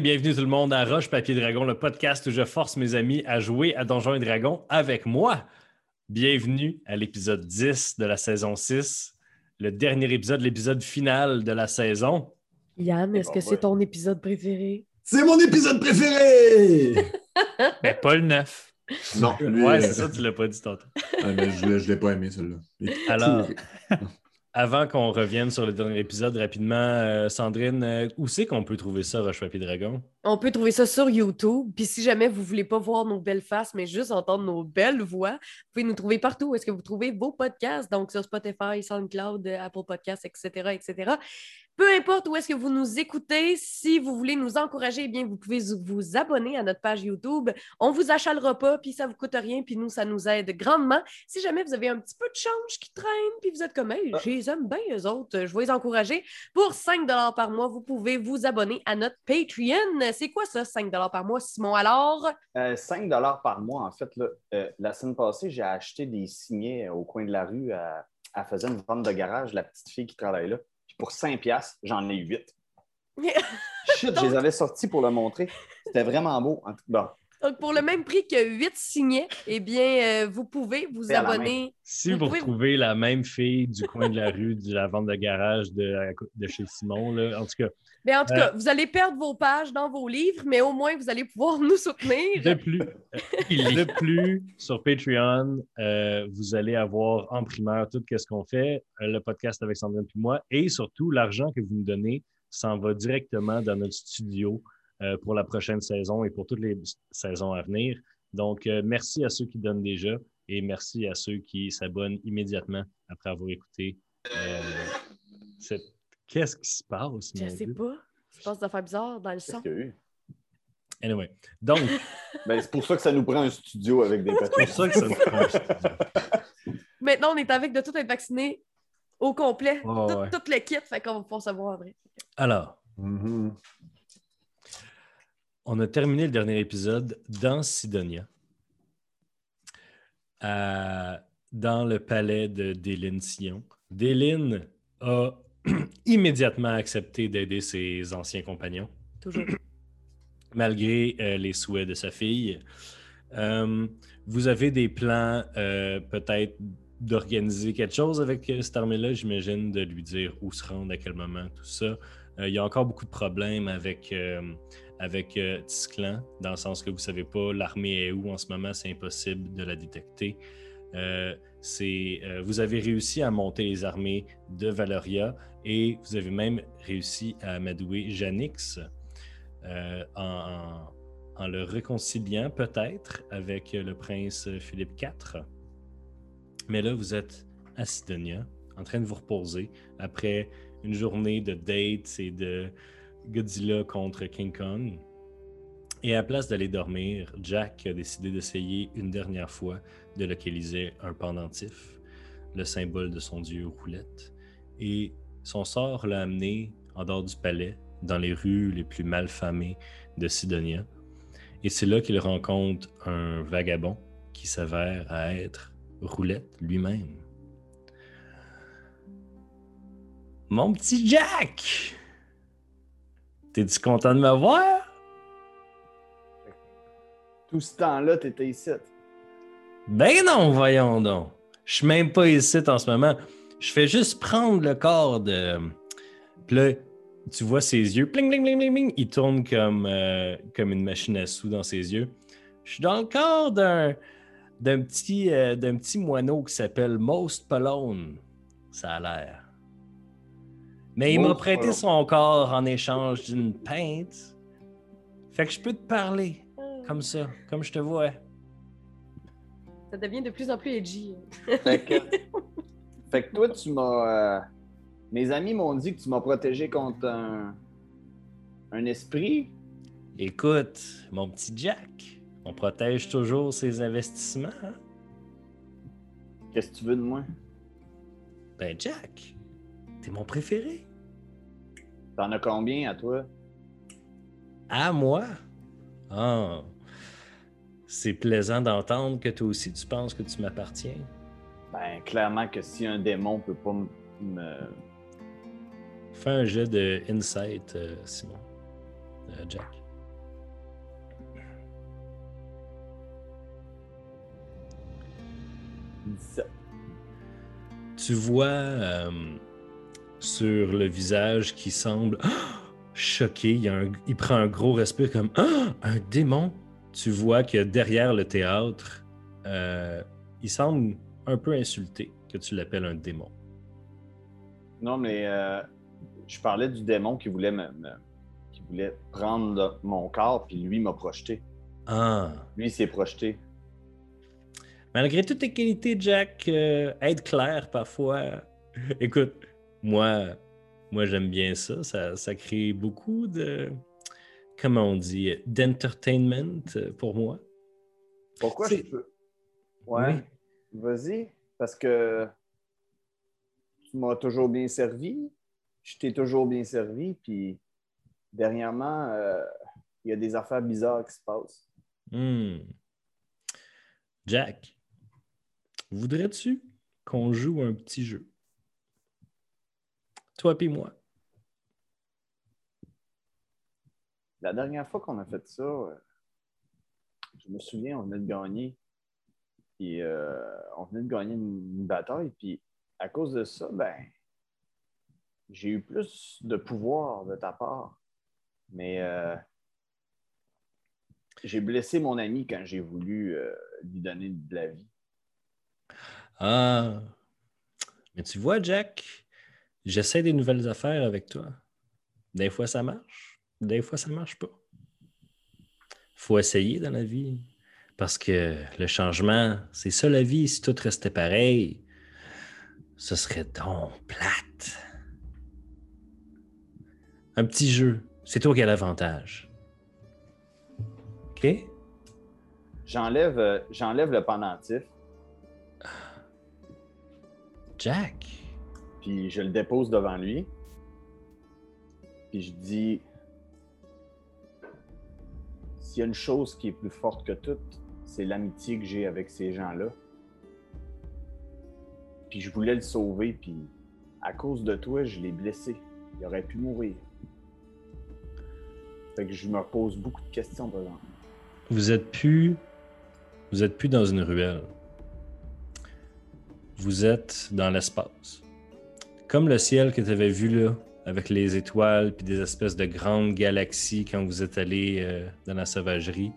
et bienvenue tout le monde à Roche Papier Dragon, le podcast où je force mes amis à jouer à Donjons et Dragons avec moi. Bienvenue à l'épisode 10 de la saison 6, le dernier épisode, l'épisode final de la saison. Yann, est-ce que c'est ton épisode préféré? C'est mon épisode préféré! Mais pas le 9. Non, lui, Ouais, euh, c'est ça, tu l'as pas dit tantôt. ah, mais je ne l'ai pas aimé, celui-là. Alors. Avant qu'on revienne sur le dernier épisode, rapidement, euh, Sandrine, euh, où c'est qu'on peut trouver ça, Roche Papier Dragon? On peut trouver ça sur YouTube. Puis si jamais vous voulez pas voir nos belles faces, mais juste entendre nos belles voix, vous pouvez nous trouver partout est-ce que vous trouvez vos podcasts, donc sur Spotify, SoundCloud, euh, Apple Podcasts, etc., etc. Peu importe où est-ce que vous nous écoutez, si vous voulez nous encourager, eh bien, vous pouvez vous- abonner à notre page YouTube. On vous achalera pas, puis ça vous coûte rien, puis nous, ça nous aide grandement. Si jamais vous avez un petit peu de change qui traîne, puis vous êtes comme, hey, je les aime bien, eux autres, je vais les encourager. Pour 5 par mois, vous pouvez vous abonner à notre Patreon. C'est quoi ça, 5 par mois, Simon? Alors, Euh, 5 par mois, en fait. Là, Euh, la semaine passée, j'ai acheté des signets au coin de la rue. à- faisait une vente de garage, la petite fille qui travaille là. Pour 5 piastres, j'en ai 8. Shit, je les avais sortis pour le montrer. C'était vraiment beau. Bon, donc pour le même prix que 8 signets, eh bien, euh, vous pouvez vous abonner. Si Vous vous pouvez- retrouvez la même fille du coin de la rue de la vente de garage de, de chez Simon, là, en tout cas, Mais en tout Euh, cas, vous allez perdre vos pages dans vos livres, mais au moins, vous allez pouvoir nous soutenir. De plus, de plus sur Patreon, euh, vous allez avoir en primeur tout ce qu'on fait, euh, le podcast avec Sandrine et moi, et surtout l'argent que vous nous donnez s'en va directement dans notre studio euh, pour la prochaine saison et pour toutes les saisons à venir. Donc, euh, merci à ceux qui donnent déjà et merci à ceux qui s'abonnent immédiatement après avoir écouté. euh, cette... Qu'est-ce qui se passe? Je mon sais Dieu? pas. Il se passe des affaires bizarres dans le qu'est-ce son. qu'il y a eu? Anyway, donc, Ben, c'est pour ça que ça nous prend un studio avec des c'est pour ça que ça nous prend un studio. Maintenant, on est avec de tout être vacciné au complet. Ouais, tout, ouais. tout le kit, fait qu'on va pouvoir savoir après. Alors, Mhm. On a terminé le dernier épisode dans Sidonia, à- dans le palais de Déline Sion. Déline a immédiatement accepté d'aider ses anciens compagnons, Toujours. malgré euh, les souhaits de sa fille. Euh, vous avez des plans euh, peut-être d'organiser quelque chose avec euh, cette armée-là, j'imagine, de lui dire où se rendre, à quel moment, tout ça. Euh, il y a encore beaucoup de problèmes avec, euh, avec euh, Tisclan, dans le sens que vous ne savez pas l'armée est où en ce moment, c'est impossible de la détecter. Euh, euh, vous avez réussi à monter les armées de Valoria et vous avez même réussi à amadouer Janix euh, en- en le réconciliant peut-être avec le prince Philippe IV. Mais là, vous êtes à Sidonia, en train de vous reposer après une journée de dates et de Godzilla contre King Kong. Et à la place d'aller dormir, Jack a décidé d'essayer une dernière fois de localiser un pendentif, le symbole de son dieu Roulette. Et son sort l'a amené en dehors du palais, dans les rues les plus malfamées de Sidonia. Et c'est là qu'il rencontre un vagabond qui s'avère être Roulette lui-même. Mon petit Jack! T'es-tu content de me voir? Tout ce temps-là, tu étais ici. Ben non, voyons donc. Je suis même pas ici en ce moment. Je fais juste prendre le corps de. Puis là, tu vois ses yeux. Pling, pling, pling, pling, pling. Il tourne comme, euh, comme une machine à sous dans ses yeux. Je suis dans le corps d'un, d'un, petit, euh, d'un petit moineau qui s'appelle Most Polone. Ça a l'air. Mais il m'a prêté son corps en échange d'une pinte. Fait que je peux te parler comme ça, comme je te vois. Ça devient de plus en plus edgy. Fait que, fait que toi, tu m'as. euh, mes amis m'ont dit que tu m'as protégé contre un, un esprit. Écoute, mon petit Jack, on protège toujours ses investissements. hein? Qu'est-ce que tu veux de moi? Ben, Jack, t'es mon préféré. T'en as combien à toi? À moi? Ah! C'est plaisant d'entendre que toi aussi tu penses que tu m'appartiens. Ben, clairement que si un démon peut pas me. Fais un jet de insight, euh, Simon. Euh, Jack. Tu vois. Euh, sur le visage qui semble choqué, il, un- prend un gros respire comme Ah! un démon. Tu vois que derrière le théâtre, euh, il semble un peu insulté que tu l'appelles un démon. Non, mais euh, je parlais du démon qui voulait me, me- qui voulait prendre le- mon corps, puis lui m'a projeté. Ah! Lui s'est projeté. Malgré toutes tes qualités, Jack, euh, être clair parfois. Écoute, moi, moi j'aime bien ça. ça. Ça crée beaucoup de. Comment on dit D'entertainment pour moi. Pourquoi je peux? Ouais. Vas-y. Parce que tu m'as toujours bien servi. Je t'ai toujours bien servi. Puis dernièrement, euh, il y a des affaires bizarres qui se passent. Hmm. Jack, voudrais-tu qu'on joue un petit jeu? Toi et moi. La dernière fois qu'on a fait ça, euh, je me souviens, on venait de gagner. Puis euh, on venait de gagner une, une bataille. Puis à cause de ça, ben, j'ai eu plus de pouvoir de ta part. Mais euh, j'ai blessé mon ami quand j'ai voulu euh, lui donner de la vie. Ah. Mais tu vois, Jack, j'essaie des nouvelles affaires avec toi. Des fois, ça marche. Des fois, ça marche pas. Faut essayer dans la vie. Parce que le changement, c'est ça la vie. Si tout restait pareil, ce serait donc plate. Un petit jeu. C'est toi qui as l'avantage. OK? J'enlève euh, j'enlève le pendentif, Jack? Puis je le dépose devant lui. Puis je dis s'il y a une chose qui est plus forte que toute, c'est l'amitié que j'ai avec ces gens-là. Puis je voulais le sauver, puis à cause de toi, je l'ai blessé. Il aurait pu mourir. Fait que je me repose beaucoup de questions dedans. Vous êtes plus. Vous êtes plus dans une ruelle. Vous êtes dans l'espace. Comme le ciel que tu avais vu là, avec les étoiles puis des espèces de grandes galaxies quand vous êtes allé euh, dans la sauvagerie.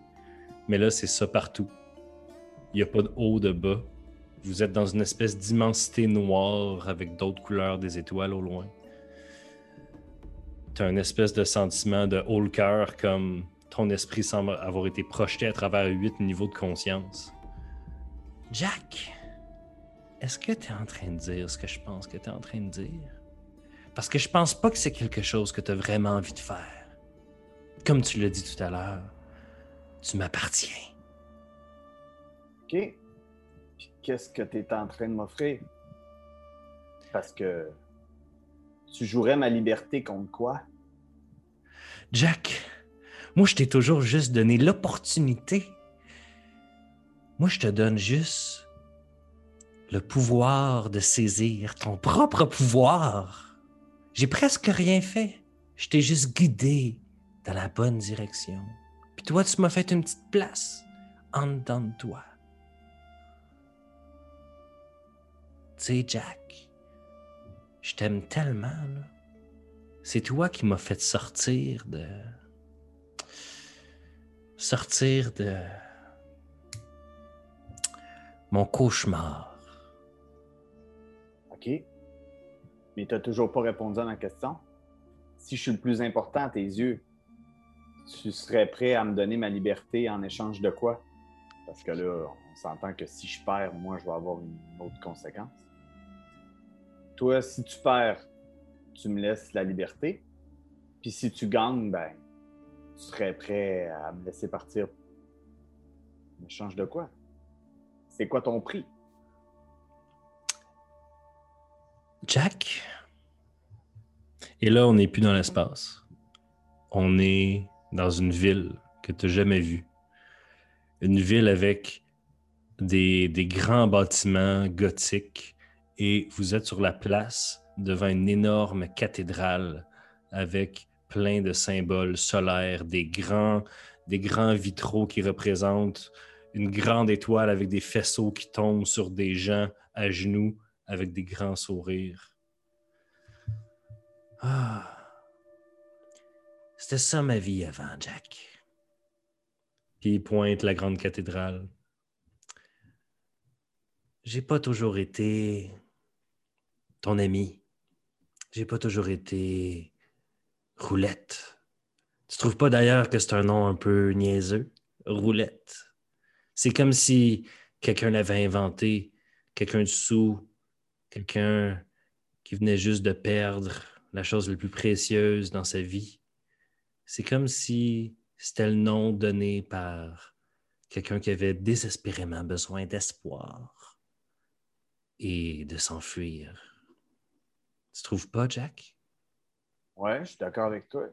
Mais là, c'est ça partout. Il n'y a pas de haut, de bas. Vous êtes dans une espèce d'immensité noire avec d'autres couleurs des étoiles au loin. Tu as un espèce de sentiment de haut le cœur comme ton esprit semble avoir été projeté à travers huit niveaux de conscience. Jack, est-ce que tu es en train de dire ce que je pense que tu es en train de dire? Parce que je pense pas que c'est quelque chose que tu as vraiment envie de faire. Comme tu l'as dit tout à l'heure, tu m'appartiens. OK. Qu'est-ce que tu es en train de m'offrir? Parce que tu jouerais ma liberté contre quoi? Jack, moi je t'ai toujours juste donné l'opportunité. Moi je te donne juste le pouvoir de saisir ton propre pouvoir. J'ai presque rien fait. Je t'ai juste guidé dans la bonne direction. Puis toi, tu m'as fait une petite place en dedans de toi. Tu sais, Jack, je t'aime tellement. C'est toi qui m'as fait sortir de. Sortir de. Mon cauchemar. Mais tu n'as toujours pas répondu à ma question. Si je suis le plus important à tes yeux, tu serais prêt à me donner ma liberté en échange de quoi? Parce que là, on s'entend que si je perds, moi, je vais avoir une autre conséquence. Toi, si tu perds, tu me laisses la liberté. Puis si tu gagnes, ben, tu serais prêt à me laisser partir. En échange de quoi? C'est quoi ton prix? Jack? Et là, on n'est plus dans l'espace. On est dans une ville que tu n'as jamais vue. Une ville avec des, des grands bâtiments gothiques et vous êtes sur la place devant une énorme cathédrale avec plein de symboles solaires, des grands, des grands vitraux qui représentent une grande étoile avec des faisceaux qui tombent sur des gens à genoux avec des grands sourires. Ah. C'était ça ma vie avant, Jack. Puis il pointe la grande cathédrale. J'ai pas toujours été ton ami. J'ai pas toujours été Roulette. Tu trouves pas d'ailleurs que c'est un nom un peu niaiseux? Roulette. C'est comme si quelqu'un l'avait inventé, quelqu'un de sous, quelqu'un qui venait juste de perdre la chose la plus précieuse dans sa vie. C'est comme si c'était le nom donné par quelqu'un qui avait désespérément besoin d'espoir et de s'enfuir. Tu trouves pas, Jack? Ouais, je suis d'accord avec toi.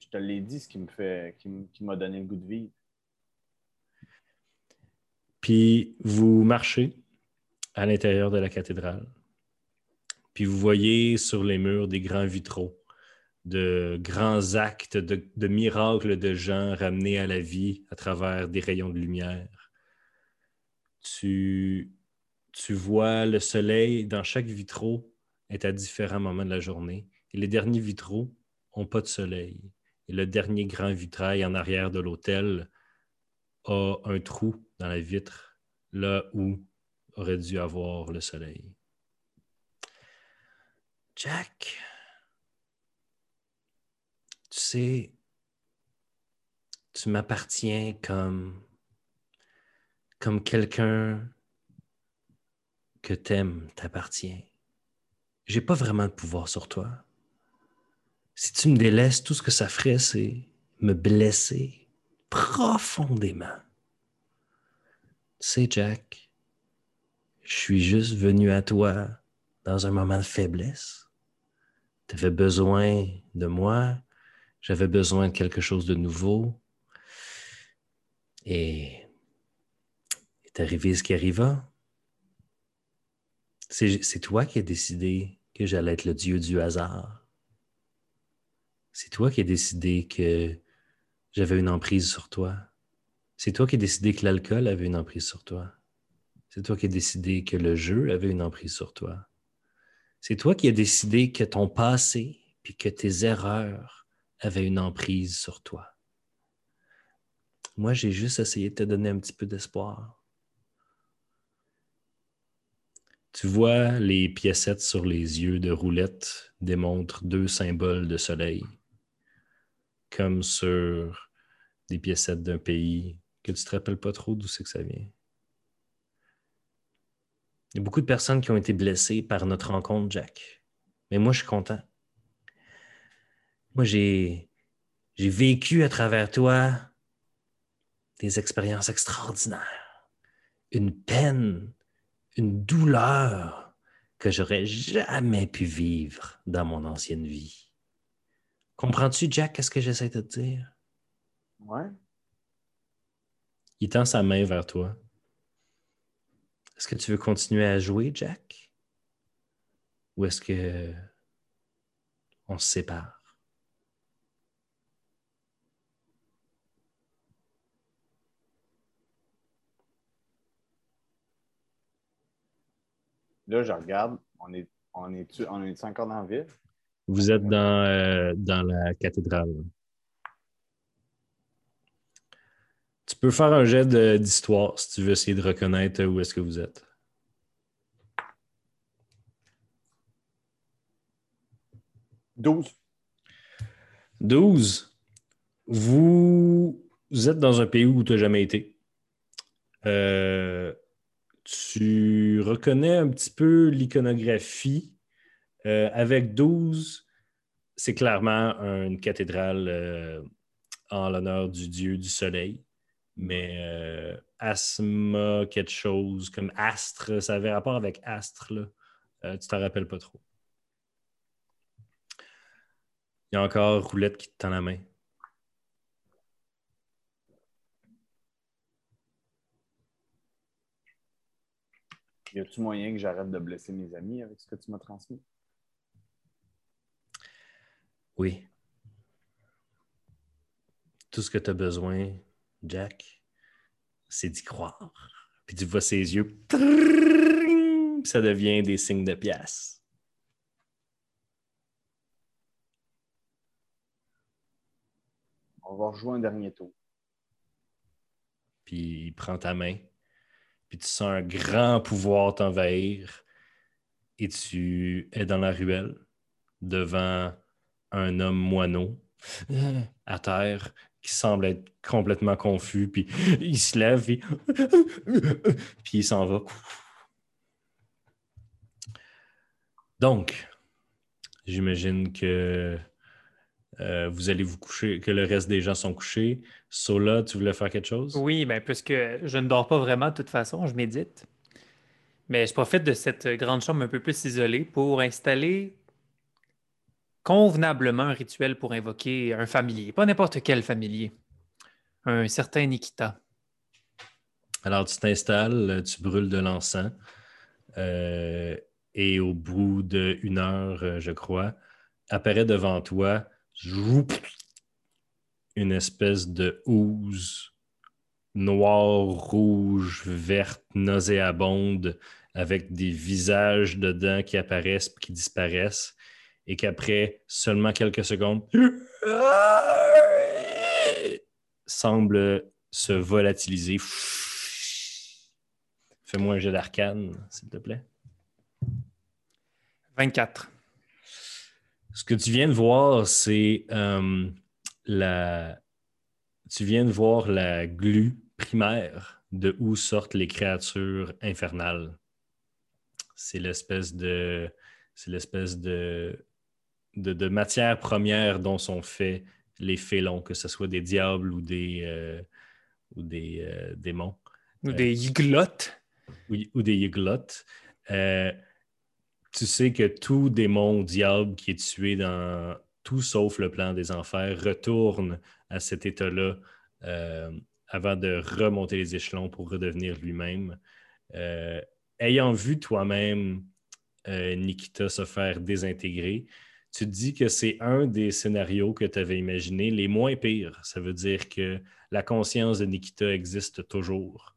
Je te l'ai dit, ce qui me fait, qui m'a donné le goût de vivre. Puis vous marchez? À l'intérieur de la cathédrale. Puis vous voyez sur les murs des grands vitraux, de grands actes, de, miracles de gens ramenés à la vie à travers des rayons de lumière. Tu, tu vois le soleil dans chaque vitraux est à différents moments de la journée. Et les derniers vitraux n'ont pas de soleil. Et le dernier grand vitrail en arrière de l'autel a un trou dans la vitre, là où aurait dû avoir le soleil. Jack, tu sais, tu m'appartiens comme, comme quelqu'un que t'aimes t'appartient. J'ai pas vraiment de pouvoir sur toi. Si tu me délaisses, tout ce que ça ferait, c'est me blesser profondément. Tu sais, Jack, je suis juste venu à toi dans un moment de faiblesse. Tu avais besoin de moi, j'avais besoin de quelque chose de nouveau. Et est arrivé ce qui arriva. C'est c'est toi qui as décidé que j'allais être le dieu du hasard. C'est toi qui as décidé que j'avais une emprise sur toi. C'est toi qui as décidé que l'alcool avait une emprise sur toi. C'est toi qui as décidé que le jeu avait une emprise sur toi. C'est toi qui as décidé que ton passé puis que tes erreurs avaient une emprise sur toi. Moi, j'ai juste essayé de te donner un petit peu d'espoir. Tu vois, les piécettes sur les yeux de roulette démontrent deux symboles de soleil, comme sur des piécettes d'un pays que tu te rappelles pas trop d'où c'est que ça vient. Il y a beaucoup de personnes qui ont été blessées par notre rencontre, Jack. Mais moi, je suis content. Moi, j'ai, j'ai vécu à travers toi des expériences extraordinaires. Une peine, une douleur que j'aurais jamais pu vivre dans mon ancienne vie. Comprends-tu, Jack, qu'est-ce que j'essaie de te dire? Ouais. Il tend sa main vers toi. Est-ce que tu veux continuer à jouer, Jack? Ou est-ce que on se sépare? Là, je regarde. On est, on est, on est encore dans la ville? Vous êtes dans, euh, dans la cathédrale. Tu peux faire un jet d'histoire si tu veux essayer de reconnaître où est-ce que vous êtes. Douze. 12. Vous, vous êtes dans un pays où tu n'as jamais été. Euh, tu reconnais un petit peu l'iconographie. Euh, avec 12, c'est clairement une cathédrale euh, en l'honneur du dieu du soleil. Mais euh, Asma, quelque chose comme astre, ça avait rapport avec astre, là. Euh, tu t'en rappelles pas trop. Il y a encore Roulette qui te tend la main. Y a-tu moyen que j'arrête de blesser mes amis avec ce que tu m'as transmis? Oui. Tout ce que tu as besoin, Jack, c'est d'y croire. Puis tu vois ses yeux, puis ça devient des signes de pièces. On va rejouer un dernier tour. Puis il prend ta main, puis tu sens un grand pouvoir t'envahir, et tu es dans la ruelle devant un homme moineau à terre qui semble être complètement confus, puis il se lève, puis, il s'en va. Donc, j'imagine que euh, vous allez vous coucher, que le reste des gens sont couchés. Sola, tu voulais faire quelque chose? Oui, ben, puisque je ne dors pas vraiment de toute façon, je médite. Mais je profite de cette grande chambre un peu plus isolée pour installer convenablement un rituel pour invoquer un familier, pas n'importe quel familier, un certain Nikita. Alors, tu t'installes, tu brûles de l'encens, euh, et au bout d'une heure, euh, je crois, apparaît devant toi une espèce de housse noire, rouge, verte, nauséabonde, avec des visages dedans qui apparaissent qui disparaissent et qu'après seulement quelques secondes, semble se volatiliser. Fais-moi un jet d'arcane, s'il te plaît. 24. Ce que tu viens de voir, c'est euh, la. Tu viens de voir la glu primaire de où sortent les créatures infernales. C'est l'espèce de. C'est l'espèce de de, matière première dont sont faits les félons, que ce soit des diables ou des, euh, ou des euh, démons. Ou des yiglottes. Ou, ou, des yiglottes. Euh, tu sais que tout démon ou diable qui est tué dans tout sauf le plan des enfers retourne à cet état-là avant de remonter les échelons pour redevenir lui-même. ayant vu toi-même Nikita se faire désintégrer, tu dis que c'est un des scénarios que tu avais imaginé les moins pires. Ça veut dire que la conscience de Nikita existe toujours,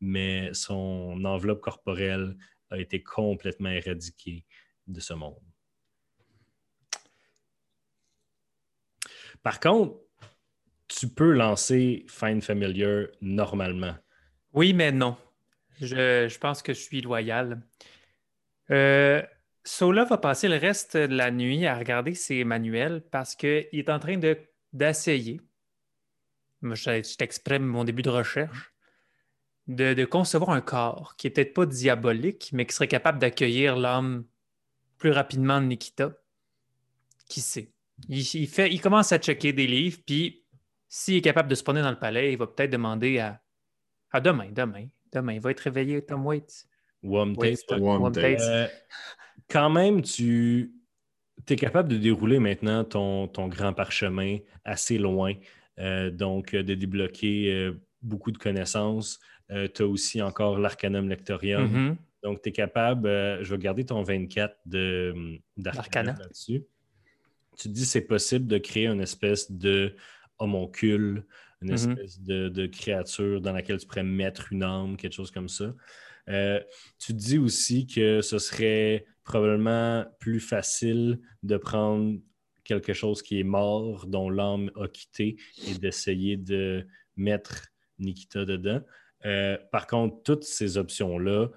mais son enveloppe corporelle a été complètement éradiquée de ce monde. Par contre, tu peux lancer Find Familiar normalement. Oui, mais non. Je, je pense que je suis loyal. Euh, Sola va passer le reste de la nuit à regarder ses manuels parce qu'il est en train d'essayer, je, t'exprime mon début de recherche, de, concevoir un corps qui n'est peut-être pas diabolique, mais qui serait capable d'accueillir l'âme plus rapidement de Nikita. Qui sait? Il, fait, il commence à checker des livres, puis s'il est capable de se prendre dans le palais, il va peut-être demander à, à demain, demain, demain. Il va être réveillé, Tom Waits. One quand même, tu es capable de dérouler maintenant ton, ton grand parchemin assez loin, euh, donc de débloquer euh, beaucoup de connaissances. Euh, tu as aussi encore l'Arcanum Lectorium. Mm-hmm. Donc, tu es capable, je vais garder ton 24 d'Arcanum là-dessus. Tu te dis c'est possible de créer une espèce de homoncule, une Mm-hmm. espèce de, de, créature dans laquelle tu pourrais mettre une âme, quelque chose comme ça. Tu te dis aussi que ce serait probablement plus facile de prendre quelque chose qui est mort, dont l'âme a quitté, et d'essayer de mettre Nikita dedans. Euh, par contre, toutes ces options-là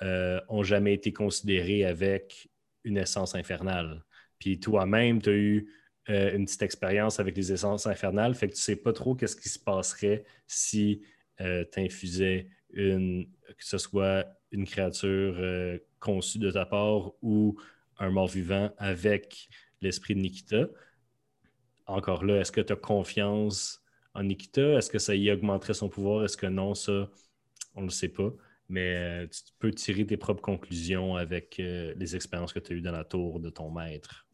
n'ont euh, jamais été considérées avec une essence infernale. Puis toi-même, tu as eu euh, une petite expérience avec les essences infernales, fait que tu ne sais pas trop qu'est-ce qui se passerait si tu infusais une, que ce soit une créature conçu de ta part ou un mort-vivant avec l'esprit de Nikita. Encore là, est-ce que tu as confiance en Nikita? Est-ce que ça y augmenterait son pouvoir? Est-ce que non? Ça, on ne le sait pas. Mais euh, tu peux tirer tes propres conclusions avec euh, les expériences que tu as eues dans la tour de ton maître.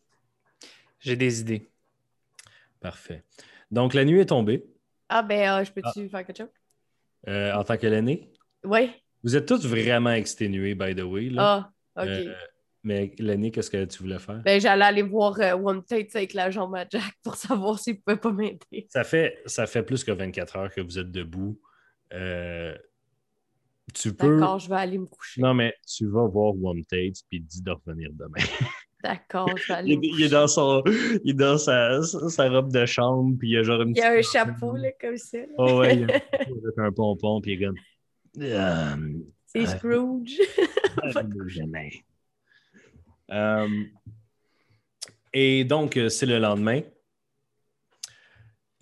J'ai des idées. Parfait. Donc, la nuit est tombée. Ah, ben, euh, je peux-tu ah. faire quelque chose? En tant que l'aîné? Oui. Vous êtes tous vraiment exténués, by the way. Là. Ah, OK. Euh, mais Lenny, qu'est-ce que tu voulais faire? Ben, j'allais aller voir euh, One Tate avec la jambe à Jack pour savoir s'il pouvait pas m'aider. Ça fait, ça fait plus que 24 heures que vous êtes debout. euh, tu peux. D'accord, je vais aller me coucher. Non, mais tu vas voir One Tate puis dis de revenir demain. D'accord, je vais aller Il, est- il est coucher. dans, son, il est dans sa, sa robe de chambre, puis il y a genre une Il y a un chapeau, là, comme ça. Oh ouais, il y a un chapeau avec un pompon, puis il est comme. Euh, C'est Ouais. Scrooge. euh, jamais. Euh, et donc, euh, c'est le lendemain.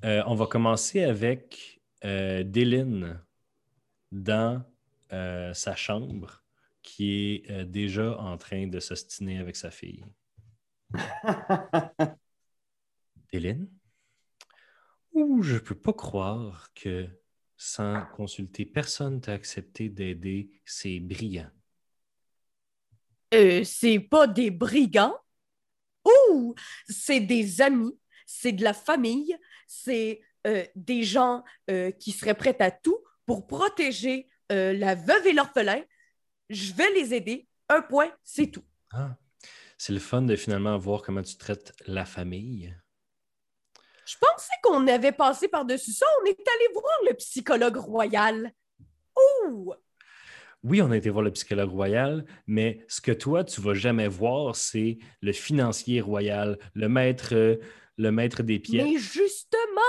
Euh, on va commencer avec euh, Dylan dans euh, sa chambre, qui est euh, déjà en train de s'ostiner avec sa fille. Dylan? Ouh, je peux pas croire que sans consulter personne t'a accepté d'aider. C'est brillant. Euh, c'est pas des brigands. Ouh, c'est des amis, c'est de la famille, c'est euh, des gens euh, qui seraient prêts à tout pour protéger la veuve et l'orphelin. Je vais les aider. Un point, c'est tout. Ah, c'est le fun de finalement voir comment tu traites la famille. Je pensais qu'on avait passé par-dessus ça. On est allé voir le psychologue royal. Ouh! Oui, on a été voir le psychologue royal, mais ce que toi, tu vas jamais voir, c'est le financier royal, le maître, euh, le maître des pièces. Mais justement,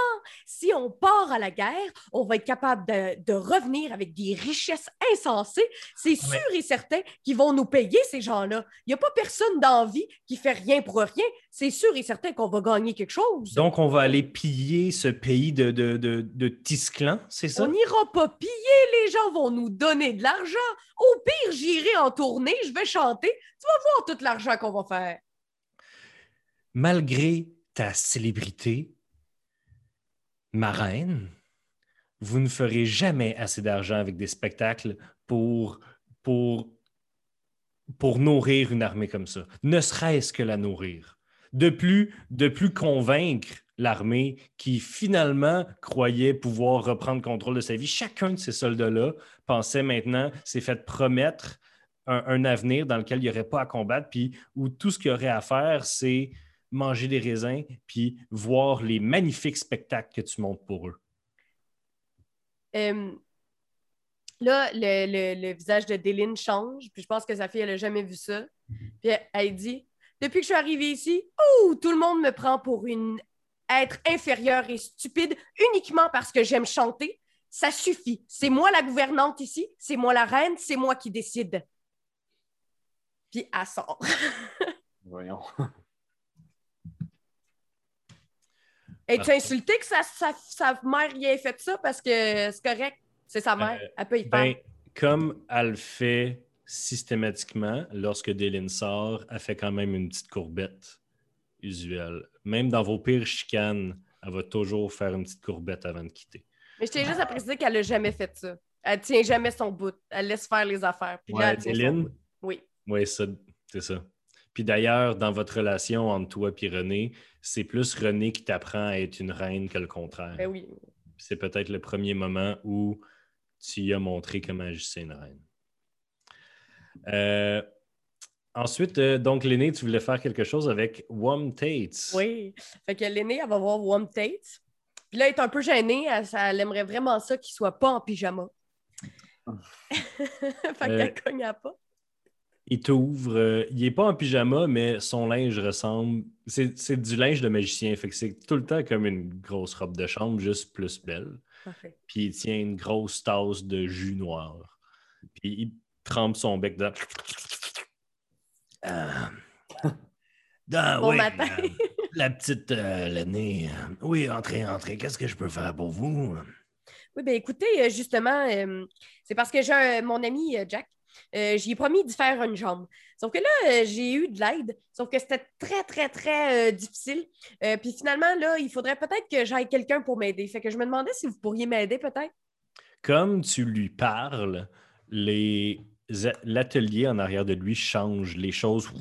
si on part à la guerre, on va être capable de, de revenir avec des richesses insensées. C'est sûr et certain qu'ils vont nous payer, ces gens-là. Il n'y a pas personne dans la vie qui fait rien pour rien. C'est sûr et certain qu'on va gagner quelque chose. Donc, on va aller piller ce pays de, de, de, de Tisclan, c'est ça? on n'ira pas piller, les gens vont nous donner de l'argent. Au pire, j'irai en tournée, je vais chanter. Tu vas voir tout l'argent qu'on va faire. Malgré ta célébrité, ma reine, vous ne ferez jamais assez d'argent avec des spectacles pour, pour, pour nourrir une armée comme ça. Ne serait-ce que la nourrir. De plus, de plus convaincre l'armée qui finalement croyait pouvoir reprendre contrôle de sa vie. Chacun de ces soldats-là pensait maintenant, s'est fait promettre un, un avenir dans lequel il n'y aurait pas à combattre, puis où tout ce qu'il y aurait à faire, c'est manger des raisins, puis voir les magnifiques spectacles que tu montes pour eux. Euh, là, le, le- le visage de Déline change, puis je pense que sa fille, elle n'a jamais vu ça. Puis elle, elle dit Depuis que je suis arrivée ici, ouh, tout le monde me prend pour une être inférieure et stupide uniquement parce que j'aime chanter. Ça suffit. C'est moi la gouvernante ici, c'est moi la reine, c'est moi qui décide. Puis elle sort. Voyons. Es-tu insulté que sa, sa, sa mère y ait fait ça parce que c'est correct, c'est sa mère, Euh, elle peut y faire. Ben, comme elle le fait systématiquement, lorsque Dylan sort, elle fait quand même une petite courbette usuelle. Même dans vos pires chicanes, elle va toujours faire une petite courbette avant de quitter. Mais je tiens juste à préciser qu'elle n'a jamais fait ça. Elle tient jamais son bout. Elle laisse faire les affaires. Puis là, elle tient son bout. Oui. Oui, ça, c'est ça. Puis d'ailleurs, dans votre relation entre toi et René, c'est plus René qui t'apprend à être une reine que le contraire. Ben oui. C'est peut-être le premier moment où tu y as montré comment agissait une reine. Euh, ensuite, euh, donc, l'aîné, tu voulais faire quelque chose avec Wom Tate. Oui. Fait que l'aînée, elle va voir One Tate. Puis là, elle est un peu gênée. Elle, aimerait vraiment ça qu'il soit pas en pyjama. fait qu'elle Euh, cogne à pas. Il t'ouvre. euh, il n'est pas en pyjama, mais son linge ressemble. C'est du linge de magicien. Fait que c'est tout le temps comme une grosse robe de chambre, juste plus belle. Parfait. Puis il tient une grosse tasse de jus noir. Puis il trempe son bec dans. Ah. Ah, Bon oui, matin. euh, la petite euh, l'aînée. euh, Oui, entrez, entrez. Qu'est-ce que je peux faire pour vous? Oui, bien écoutez, euh, justement, euh, c'est parce que j'ai mon ami euh, Jack, euh, j'y ai promis de faire une jambe. Sauf que là, euh, j'ai eu de l'aide, sauf que c'était très, très, très euh, difficile. Euh, puis finalement, là, il faudrait peut-être que j'aille quelqu'un pour m'aider. Fait que je me demandais si vous pourriez m'aider peut-être. Comme tu lui parles, les l'atelier en arrière de lui change, les choses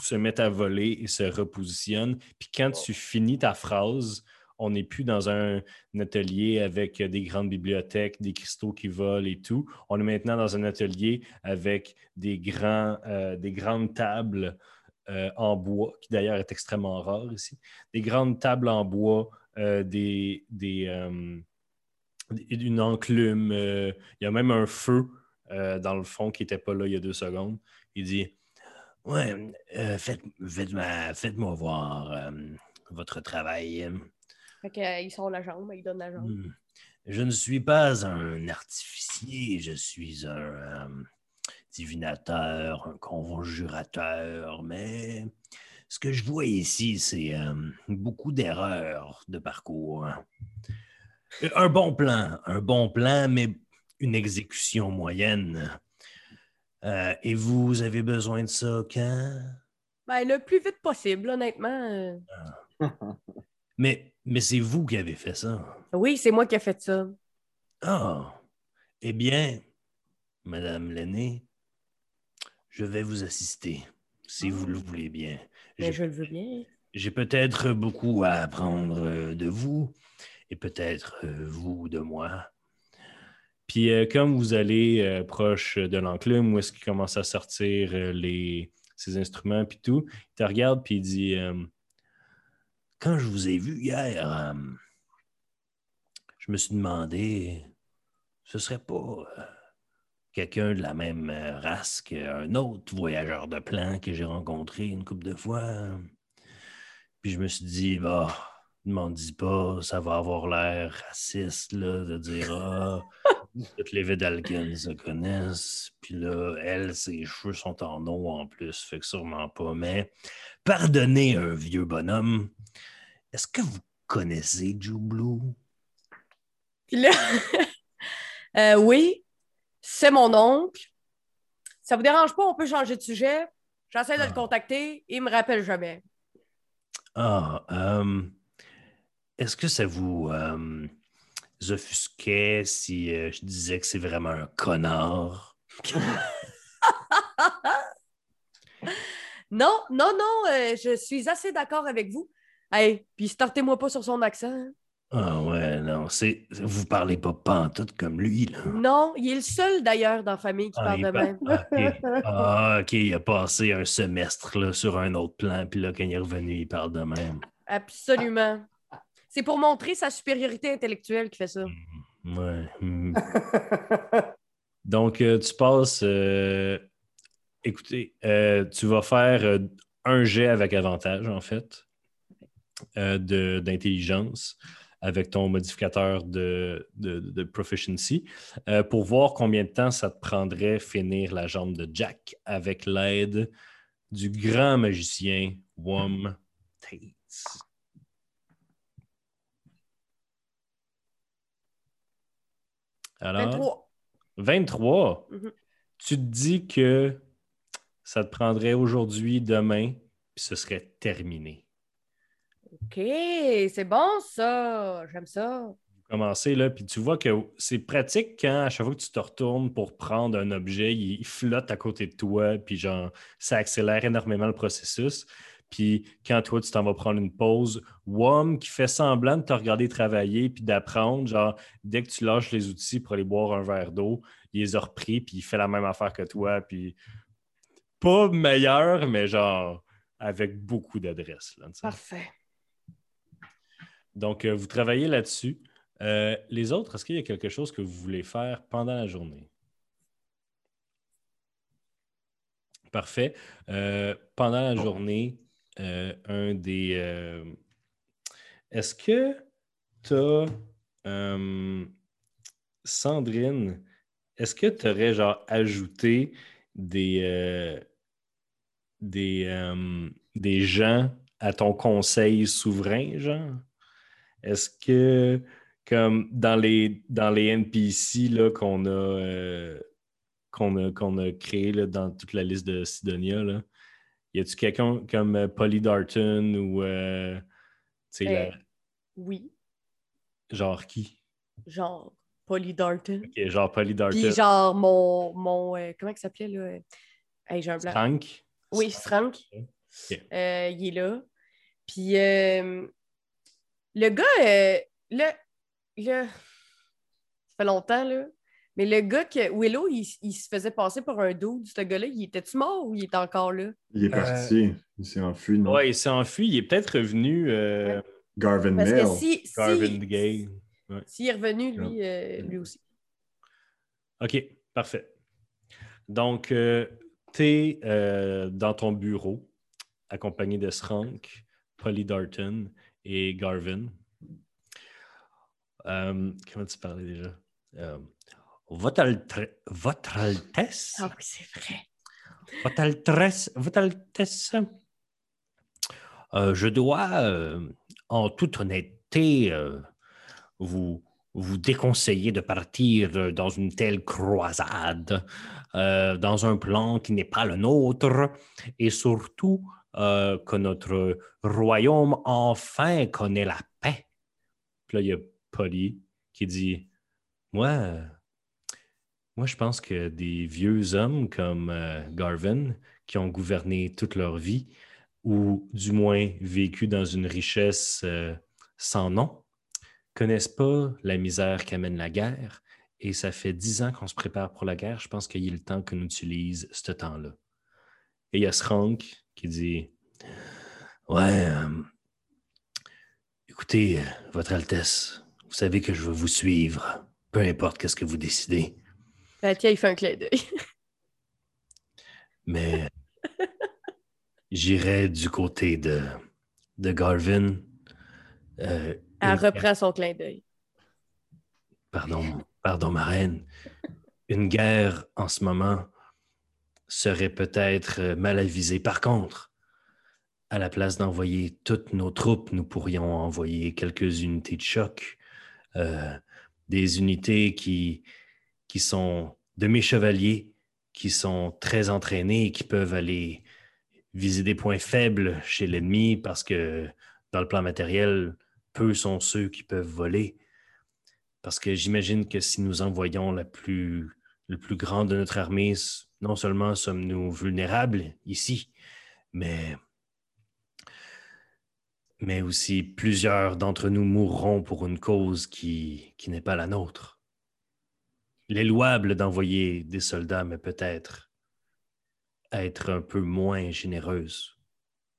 se mettent à voler et se repositionnent. Puis quand tu finis ta phrase, on n'est plus dans un, atelier avec des grandes bibliothèques, des cristaux qui volent et tout. On est maintenant dans un atelier avec des, euh, des grandes tables euh, en bois, qui d'ailleurs est extrêmement rare ici. Des grandes tables en bois, euh, des, une enclume. il y a même un feu dans le fond qui n'était pas là il y a deux secondes. Il dit Ouais, faites, faites-moi, voir votre travail. Fait qu'ils sont la jambe, ils donnent la jambe. Hmm. Je ne suis pas un artificier, je suis un euh, divinateur, un conjurateur, mais ce que je vois ici, c'est euh, beaucoup d'erreurs de parcours. Euh, Un bon plan, un bon plan, mais une exécution moyenne. Euh, et vous avez besoin de ça quand? Ben, le plus vite possible, honnêtement. euh. Mais, mais c'est vous qui avez fait ça. Oui, c'est moi qui ai fait ça. Ah, eh bien, Madame l'aînée, je vais vous assister, si vous le voulez bien. Mais J'ai je le veux bien. j'ai peut-être beaucoup à apprendre de vous et peut-être euh, vous de moi. Puis euh, comme vous allez euh, proche de l'enclume où est-ce qu'il commence à sortir euh, les, ses instruments puis tout, il te regarde puis il dit Quand je vous ai vu hier, euh, je me suis demandé, ce serait pas euh, quelqu'un de la même euh, race qu'un autre voyageur de plan que j'ai rencontré une couple de fois? Puis je me suis dit, bah, ne m'en dis pas, ça va avoir l'air raciste là, de dire Ah, toutes les Vedalkins se connaissent. Puis là, elle, ses cheveux sont en eau en plus, fait que sûrement pas. Mais pardonnez un vieux bonhomme. Est-ce que vous connaissez Joe Blue? Puis là, euh, oui, c'est mon oncle. Ça vous dérange pas, on peut changer de sujet. J'essaie de Ah. le contacter, il me rappelle jamais. Ah, euh, est-ce que ça vous euh, offusquait si je disais que c'est vraiment un connard? Non, non, non, je suis assez d'accord avec vous. Hey, puis startez-moi pas sur son accent. hein. Ah ouais, non, c'est vous parlez pas pantoute comme lui, là. Non, il est le seul d'ailleurs dans la famille qui Ah, parle il de par- même. Ah, ok. Ah, ok, il a passé un semestre là, sur un autre plan, puis là, quand il est revenu, il parle de même. Absolument. C'est pour montrer sa supériorité intellectuelle qu'il fait ça. Ouais. hmm. Donc, euh, tu passes. euh, écoutez, euh, tu vas faire euh, un jet avec avantage, en fait, euh, d'intelligence avec ton modificateur de, de- de proficiency euh, pour voir combien de temps ça te prendrait finir la jambe de Jack avec l'aide du grand magicien Wom Tates. Alors, 23. 23. Mhm. Tu te dis que ça te prendrait aujourd'hui, demain, puis ce serait terminé. OK, c'est bon ça. J'aime ça. Vous commencez là, puis tu vois que c'est pratique quand à chaque fois que tu te retournes pour prendre un objet, il, flotte à côté de toi, puis genre, ça accélère énormément le processus. Puis quand toi, tu t'en vas prendre une pause, WOM qui fait semblant de te regarder travailler puis d'apprendre, genre, dès que tu lâches les outils pour aller boire un verre d'eau, il les a repris puis il fait la même affaire que toi, puis pas meilleur, mais genre avec beaucoup d'adresse. Parfait. Donc, euh, vous travaillez là-dessus. Euh, les autres, est-ce qu'il y a quelque chose que vous voulez faire pendant la journée? Parfait. Euh, pendant la journée, euh, un des. est-ce que tu as. Sandrine, est-ce que tu aurais genre ajouté des. des, des gens à ton conseil souverain, genre? Est-ce que, comme dans les, dans les NPC là, qu'on a, euh, qu'on a, qu'on a créé là, dans toute la liste de Sidonia, là, y a-tu quelqu'un comme euh, Polly Darton ou euh, la- Euh, Oui, genre qui? genre Polly Darton. Genre Polly Darton. Puis genre mon, mon euh, comment il s'appelait là? Hey, j'ai un blanc. Frank? Oui, Frank. Euh, il est là. Puis euh, le gars, euh, le, le- ça fait longtemps, là. Mais le gars que Willow, il, il se faisait passer pour un dude, ce gars-là, il était-tu mort ou il est encore là? Il est parti. Il s'est enfui, non? Ouais, il s'est enfui. Il est peut-être revenu euh, Ouais. Garvin Parce Mail. que si, si, Garvin Gay. Ouais. S'il est revenu, lui, euh, lui aussi. OK, parfait. Donc, tu es dans ton bureau, accompagné de Srank, Polly Darton et Garvin. Euh, comment tu parlais déjà? Euh, votre, votre, Altesse? Ah oui, c'est vrai. Votre Altesse. Votre Altesse. Euh, je dois, en toute honnêteté, vous, vous déconseiller de partir dans une telle croisade, dans un plan qui n'est pas le nôtre, et surtout que notre royaume enfin connaît la paix. Puis là, il y a Polly qui dit Moi, moi, je pense que des vieux hommes comme euh, Garvin, qui ont gouverné toute leur vie, ou du moins vécu dans une richesse euh, sans nom, connaissent pas la misère qu'amène la guerre. Et ça fait dix ans qu'on se prépare pour la guerre. Je pense qu'il est le temps qu'on utilise ce temps-là. Et il y a Srank qui dit Ouais, euh, écoutez, Votre Altesse, vous savez que je veux vous suivre, peu importe qu'est-ce que vous décidez. Tiens, il fait un clin d'œil. Mais j'irai du côté de, de Garvin. Euh, Elle reprend son clin d'œil. Pardon, pardon, ma reine. Une guerre en ce moment serait peut-être mal avisée. Par contre, à la place d'envoyer toutes nos troupes, nous pourrions envoyer quelques unités de choc euh, des unités qui, sont de mes chevaliers, qui sont très entraînés qui peuvent aller viser des points faibles chez l'ennemi parce que dans le plan matériel, peu sont ceux qui peuvent voler. Parce que j'imagine que si nous envoyons le plus grand de notre armée, non seulement sommes-nous vulnérables ici, mais mais aussi plusieurs d'entre nous mourront pour une cause qui, qui n'est pas la nôtre. Il est louable d'envoyer des soldats, mais peut-être être un peu moins généreuse,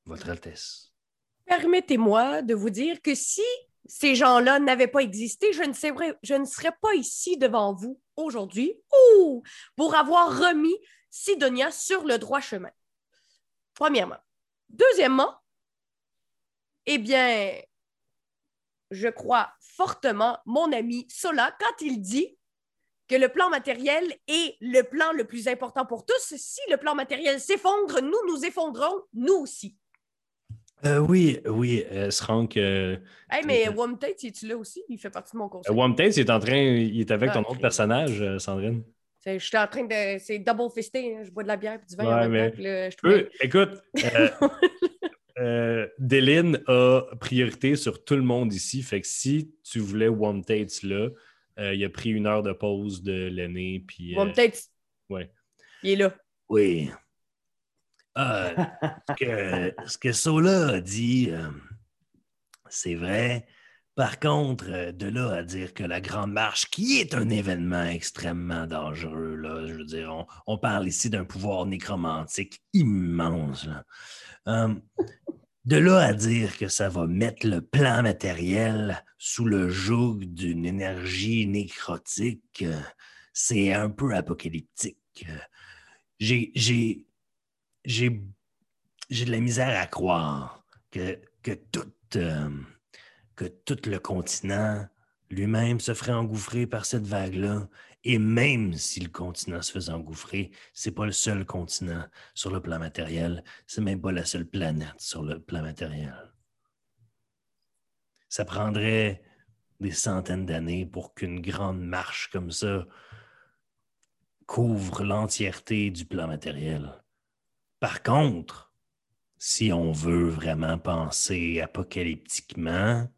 Votre Altesse. Permettez-moi de vous dire que si ces gens-là n'avaient pas existé, je ne, serais, pas ici devant vous aujourd'hui pour avoir remis Sidonia sur le droit chemin. Premièrement. Deuxièmement, eh bien, je crois fortement mon ami Sola quand il dit que le plan matériel est le plan le plus important pour tous. Si le plan matériel s'effondre, nous nous effondrons, nous aussi. Euh, oui, oui, euh, Srank. Euh, hey, mais Womtate, es-tu là aussi? Il fait partie de mon conseil. Womtate, il est en train, il est avec ton ah, autre personnage, Sandrine. Je suis en train de. C'est double fisté, hein. je bois de la bière et du vin en même temps. je Écoute, euh, Deline a priorité sur tout le monde ici. Fait que si tu voulais One Tates là, euh, il a pris une heure de pause de l'année. Puis, euh, One Tates. Ouais. Il est là. Oui. Ah, ce, que, ce que Sola a dit, c'est vrai. Par contre, de là à dire que la Grande Marche, qui est un événement extrêmement dangereux, là, je veux dire, on, on parle ici d'un pouvoir nécromantique immense. Là. Euh, de là à dire que ça va mettre le plan matériel sous le joug d'une énergie nécrotique, euh, c'est un peu apocalyptique. J'ai, j'ai, de la misère à croire que, que, tout, euh, que le continent lui-même se ferait engouffrer par cette vague-là et même si le continent se faisait engouffrer, c'est pas le seul continent sur le plan matériel, c'est même pas la seule planète sur le plan matériel. Ça prendrait des centaines d'années pour qu'une grande marche comme ça couvre l'entièreté du plan matériel. Par contre, si on veut vraiment penser apocalyptiquement,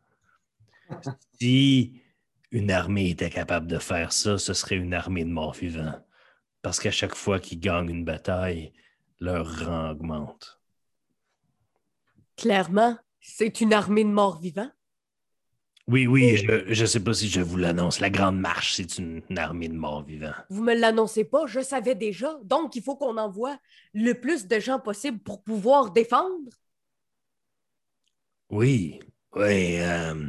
si une armée était capable de faire ça, ce serait une armée de morts vivants. Parce qu'à chaque fois qu'ils gagnent une bataille, leur rang augmente. Clairement, c'est une armée de morts vivants. Oui, oui, je ne sais pas si je vous l'annonce. La Grande Marche, c'est une, armée de morts vivants. Vous me l'annoncez pas, je savais déjà. Donc, il faut qu'on envoie le plus de gens possible pour pouvoir défendre? Oui, oui. Euh,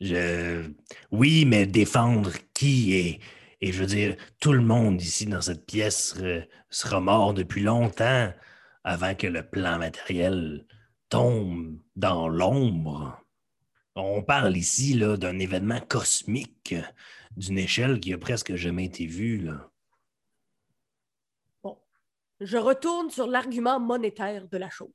Je... Oui, mais défendre qui est... Et je veux dire, tout le monde ici dans cette pièce sera, sera mort depuis longtemps avant que le plan matériel tombe dans l'ombre. On parle ici d'un événement cosmique d'une échelle qui a presque jamais été vue. Là. Je retourne sur l'argument monétaire de la chose.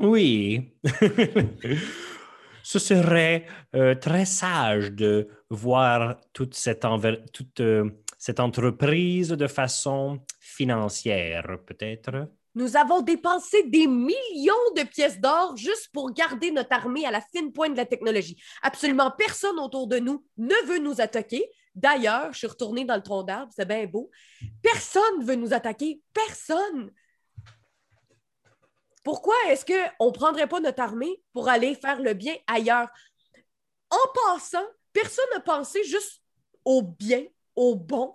Oui. Ce serait euh, très sage de voir toute cette, toute, euh, cette entreprise de façon financière, peut-être. Nous avons dépensé des millions de pièces d'or juste pour garder notre armée à la fine pointe de la technologie. Absolument personne autour de nous ne veut nous attaquer. D'ailleurs, je suis retournée dans le tronc d'arbre, c'est bien beau. Personne ne veut nous attaquer. Personne. Pourquoi est-ce qu'on ne prendrait pas notre armée pour aller faire le bien ailleurs? En passant, personne n'a pensé juste au bien, au bon.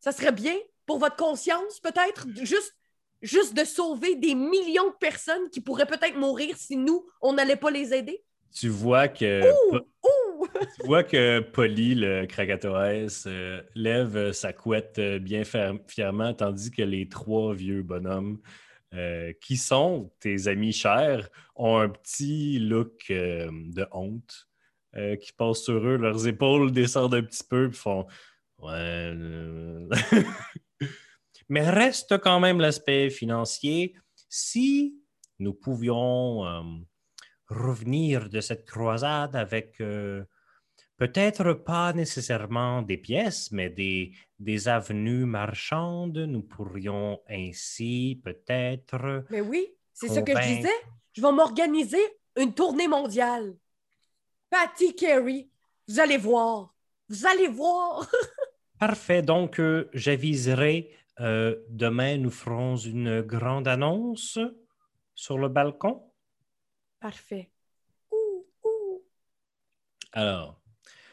Ça serait bien pour votre conscience, peut-être, juste, juste de sauver des millions de personnes qui pourraient peut-être mourir si nous, on n'allait pas les aider? Tu vois que, Ouh! Ouh! tu vois que Polly, le Krakatoès, euh, lève sa couette euh, bien fièrement, tandis que les trois vieux bonhommes euh, qui sont tes amis chers ont un petit look euh, de honte qui passe sur eux. Leurs épaules descendent un petit peu et font Ouais. Mais reste quand même l'aspect financier. Si nous pouvions euh, revenir de cette croisade avec euh, peut-être pas nécessairement des pièces, mais des, des avenues marchandes, nous pourrions ainsi peut-être... Mais oui, c'est ce que je disais. Je vais m'organiser une tournée mondiale. Patty Carey, vous allez voir. Vous allez voir. Parfait, donc euh, j'aviserai, euh, demain nous ferons une grande annonce sur le balcon. Parfait. Ouh, ouh. Alors,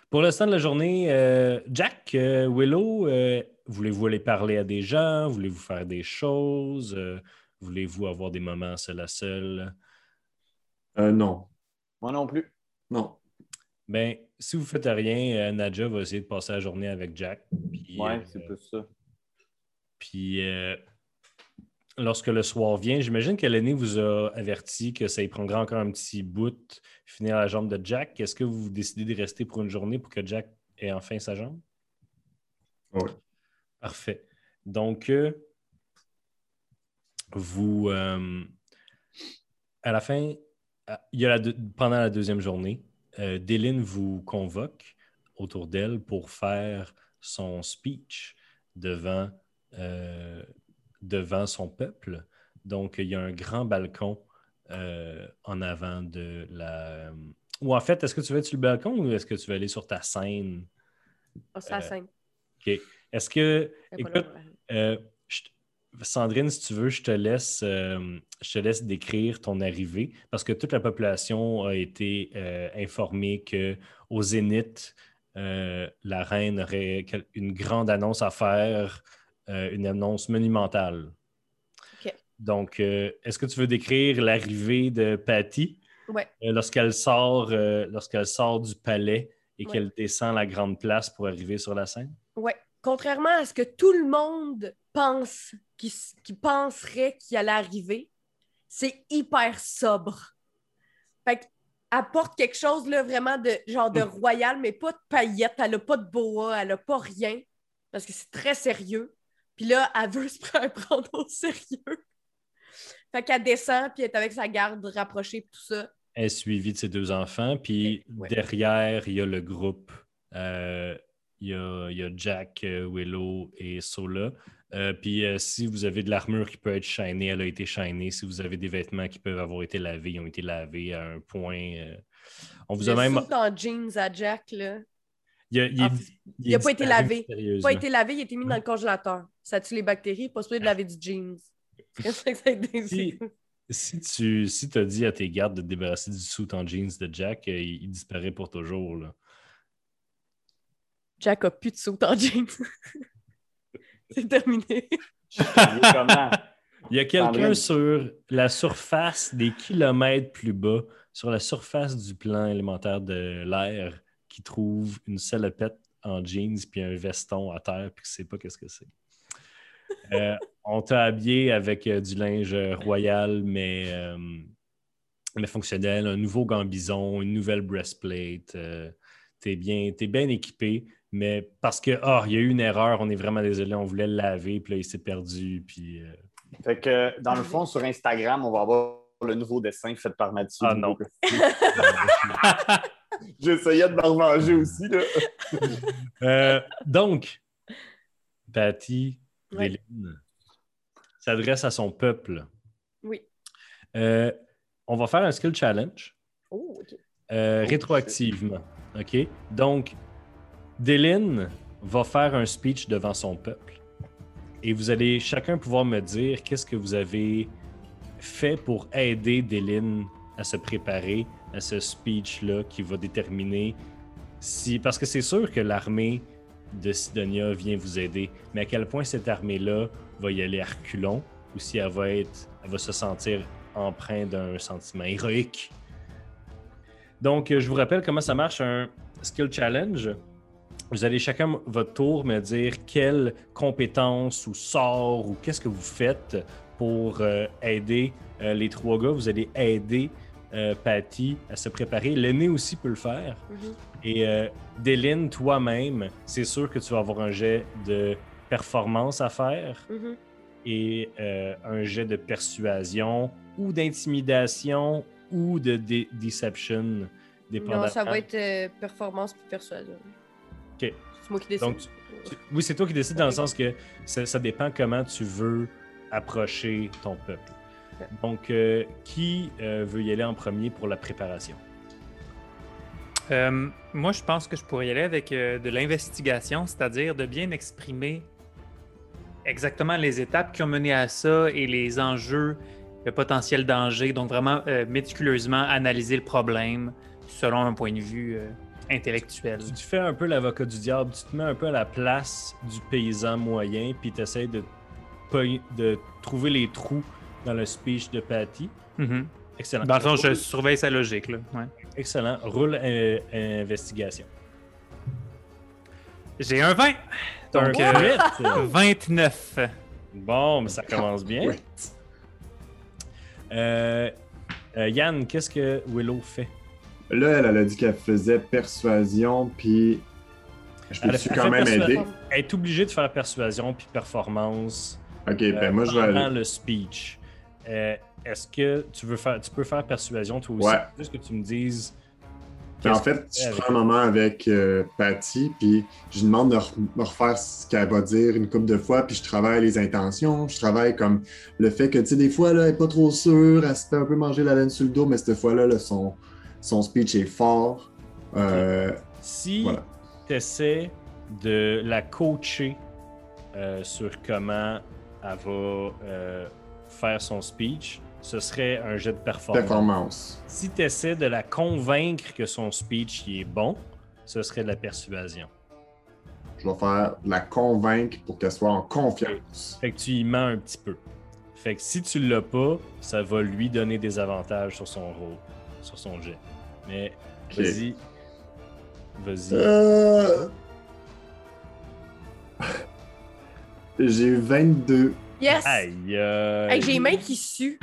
pour le restant de la journée, euh, Jack, euh, Willow, euh, voulez-vous aller parler à des gens? Voulez-vous faire des choses? Euh, voulez-vous avoir des moments seul à seul? Euh, non. Moi non plus. Non. Ben, si vous faites rien, euh, Nadja va essayer de passer la journée avec Jack. Puis, Ouais, euh, c'est plus ça. Puis, euh, lorsque le soir vient, j'imagine que l'aîné vous a averti que ça y prendra encore un petit bout finir la jambe de Jack. Est-ce que vous décidez de rester pour une journée pour que Jack ait enfin sa jambe? Ouais. Parfait. Donc, euh, vous, euh, à la fin, il y a la deux- pendant la deuxième journée, euh, Déline vous convoque autour d'elle pour faire son speech devant, euh, devant son peuple. Donc, il y a un grand balcon euh, en avant de la... Ou en fait, est-ce que tu vas être sur le balcon ou est-ce que tu vas aller sur ta scène? Ah, c'est la Euh, scène. OK. Est-ce que... Écoute, je Sandrine, si tu veux, je te laisse, euh, je te laisse décrire ton arrivée parce que toute la population a été euh, informée que au Zénith, euh, la reine aurait une grande annonce à faire, euh, une annonce monumentale. Donc, euh, est-ce que tu veux décrire l'arrivée de Patty Ouais. euh, lorsqu'elle sort, lorsqu'elle sort du palais et Ouais. qu'elle descend la grande place pour arriver sur la scène? Ouais. Contrairement à ce que tout le monde pense, qui, penserait qu'il allait arriver, c'est hyper sobre. Fait qu'elle apporte quelque chose là, vraiment de genre de royal, mais pas de paillettes, elle a pas de boa, elle a pas rien, parce que c'est très sérieux. Puis là, elle veut se prendre au sérieux. Fait qu'elle descend, puis elle est avec sa garde rapprochée, puis tout ça. est suivi de ses deux enfants. Puis ouais. derrière, il y a le groupe. Euh, il, y a, il y a Jack, euh, Willow et Sola. Euh, puis euh, si vous avez de l'armure qui peut être shinée, elle a été shinée. Si vous avez des vêtements qui peuvent avoir été lavés, ils ont été lavés à un point. On vous a même. en jeans à Jack, là. Il a, il Ah, il pas été lavé. mystérieusement. pas été lavé, il a été mis dans le congélateur. Ça tue les bactéries, pas supposé de laver du jeans. C'est ça que ça a été- Si, si tu si as dit à tes gardes de te débarrasser du suit en jeans de Jack, euh, il, il disparaît pour toujours. là. Jack a plus de saut en jeans. C'est terminé. Il est comment? Il y a quelqu'un sur la surface des kilomètres plus bas sur la surface du plan élémentaire de l'air qui trouve une salopette en jeans puis un veston à terre puis qui sait pas qu'est-ce que c'est. Euh, on t'a habillé avec euh, du linge royal, mais, euh, mais fonctionnel, un nouveau gambison, une nouvelle breastplate. euh, t'es bien, bien équipé, mais parce que, ah, il y a eu une erreur, on est vraiment désolé, on voulait le laver, puis là, il s'est perdu, puis... euh, Fait que dans le fond, sur Instagram, on va avoir le nouveau dessin fait par Mathieu. Ah, non. J'essayais de me revenger aussi. Là. Euh, donc, Patty Ouais. Déline s'adresse à son peuple. Oui. Euh, on va faire un skill challenge Oh, OK. euh, Oh, rétroactivement. OK? Donc, Déline va faire un speech devant son peuple. Et vous allez chacun pouvoir me dire qu'est-ce que vous avez fait pour aider Déline à se préparer à ce speech-là qui va déterminer si. Parce que c'est sûr que l'armée de Sidonia vient vous aider, mais à quel point cette armée-là va y aller à reculons ou si elle va, être, elle va se sentir empreinte d'un sentiment héroïque. Donc, euh, je vous rappelle comment ça marche un skill challenge. Vous allez chacun votre tour me dire quelle compétence ou sort ou qu'est-ce que vous faites pour euh, aider euh, les trois gars. Vous allez aider euh, Patty à se préparer. L'aîné aussi peut le faire. Mhm. Et euh, Déline, toi-même, c'est sûr que tu vas avoir un jet de performance à faire Mhm. et euh, un jet de persuasion ou d'intimidation ou de dé- deception, dépendamment. Non, ça va être euh, performance puis persuasion. OK. C'est moi qui décide. Donc, Tu- Oui, c'est toi qui décides dans le sens que ça, ça dépend comment tu veux approcher ton peuple. Donc, euh, qui euh, veut y aller en premier pour la préparation? Euh, moi, je pense que je pourrais y aller avec de l'investigation, c'est-à-dire de bien exprimer exactement les étapes qui ont mené à ça et les enjeux, le potentiel danger. Donc, vraiment méticuleusement analyser le problème selon un point de vue intellectuel. Tu, tu fais un peu l'avocat du diable, tu te mets un peu à la place du paysan moyen, puis tu essaies de trouver les trous dans le speech de Patty. Mhm. Excellent. Dans le fond, je surveille sa logique. Là. Ouais. Excellent. Roule euh, investigation. J'ai un 20, T'as Donc, un euh, crit. 29. Bon, mais ça commence bien. Euh, euh, Yann, qu'est-ce que Willow fait? Là, elle, elle a dit qu'elle faisait persuasion, puis je Elle peux-tu fait quand même aider? Elle est obligée de faire persuasion puis performance Ok, euh, ben moi je vais le speech. Euh, Est-ce que tu veux faire, tu peux faire persuasion toi aussi? Ouais. Juste que tu me dises. Ben, en fait, je prends un moment avec euh, Patty, puis je lui demande de re- me refaire ce qu'elle va dire une couple de fois, puis je travaille les intentions, je travaille comme le fait que, tu sais, des fois, là, elle est pas trop sûre, elle se fait un peu manger la laine sur le dos, mais cette fois-là, là, son, son speech est fort. Euh, Si Voilà. tu essaies de la coacher euh, sur comment elle va faire son speech, ce serait un jet de performance. performance. Si tu essaies de la convaincre que son speech est bon, ce serait de la persuasion. Je vais faire la convaincre pour qu'elle soit en confiance. Fait que tu y mens un petit peu. Fait que si tu l'as pas, ça va lui donner des avantages sur son rôle, sur son jet. Mais Ok. vas-y. Vas-y. Euh... J'ai eu 22. Yes! Aïe, aïe. Hey, j'ai les mains qui suent.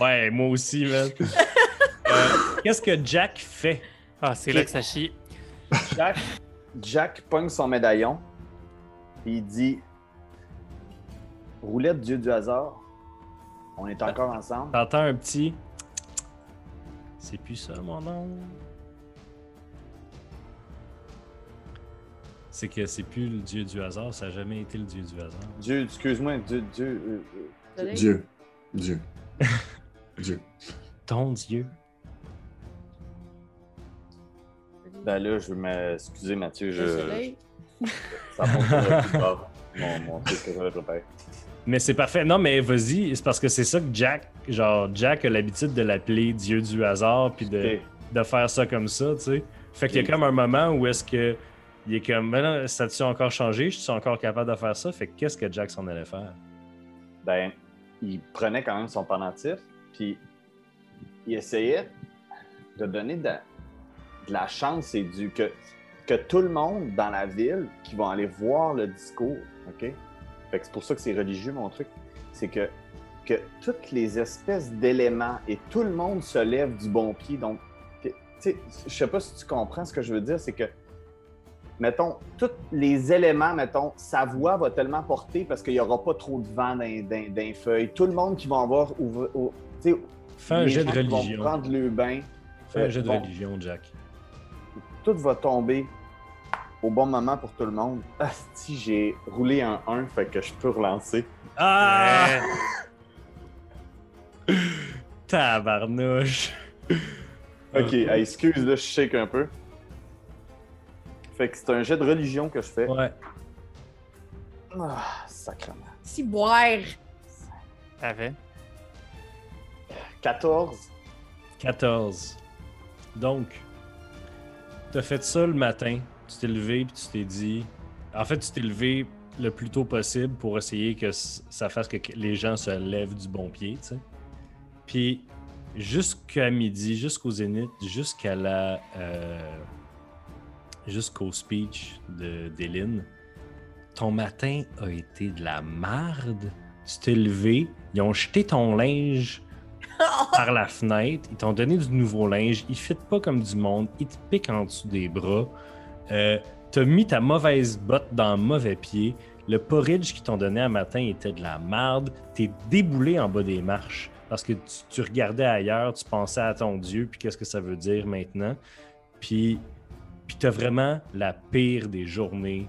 Ouais, moi aussi, man. Euh, Qu'est-ce que Jack fait? Ah, c'est là que ça chie. Jack, Jack pogne son médaillon et il dit Roulette, dieu du hasard, on est encore ensemble. T'entends un petit. C'est plus ça, mon nom. C'est que c'est plus le dieu du hasard, ça n'a jamais été le dieu du hasard. Dieu, excuse-moi, Dieu, Dieu. euh, euh? Dieu. Dieu. Dieu. Ton dieu. ben là, je veux m'excuser, Mathieu, Le je. soleil? Ça monte plus bas. Mon, mon truc que je vais préparer. Mais c'est parfait. Non, mais vas-y, c'est parce que c'est ça que Jack, genre, Jack a l'habitude de l'appeler Dieu du hasard, puis de, de faire ça comme ça, tu sais. Fait qu'il y a comme un moment où est-ce que il est comme, là, ça a-tu encore changé? Je suis encore capable de faire ça? Fait que qu'est-ce que Jack s'en allait faire? ben, il prenait quand même son pendentif, puis il essayait de donner de, la chance et du que, que tout le monde dans la ville qui va aller voir le discours, OK? Fait que c'est pour ça que c'est religieux, mon truc. C'est que, que toutes les espèces d'éléments et tout le monde se lève du bon pied. Donc, tu sais, je sais pas si tu comprends ce que je veux dire, c'est que, mettons, tous les éléments, mettons, sa voix va tellement porter parce qu'il n'y aura pas trop de vent dans, dans- dans les feuilles. Tout le monde qui va avoir, Fais un jet de gens qui vont religion. prendre le bain, Fais un jet de Bon. religion, Jack. tout va tomber au bon moment pour tout le monde. si j'ai roulé un 1, fait que je peux relancer. Ah! Tabarnouche! Ok, excuse, là, je shake un peu. Fait que c'est un jet de religion que je fais. Ouais. Ah, sacrement. Si boire. Avait. 14. 14. Donc, t'as fait ça le matin. Tu t'es levé puis tu t'es dit. En fait, tu t'es levé le plus tôt possible pour essayer que ça fasse que les gens se lèvent du bon pied, tu sais. Puis, jusqu'à midi, jusqu'au zénith, jusqu'à la. euh, jusqu'au speech de d'Éline, ton matin a été de la marde. Tu t'es levé, ils ont jeté ton linge par la fenêtre, ils t'ont donné du nouveau linge, il fit pas comme du monde, il te pique en dessous des bras, euh, t'as mis ta mauvaise botte dans le mauvais pied, le porridge qu'ils t'ont donné un matin était de la merde, t'es déboulé en bas des marches parce que tu, tu regardais ailleurs, tu pensais à ton Dieu, puis qu'est-ce que ça veut dire maintenant, puis, puis t'as vraiment la pire des journées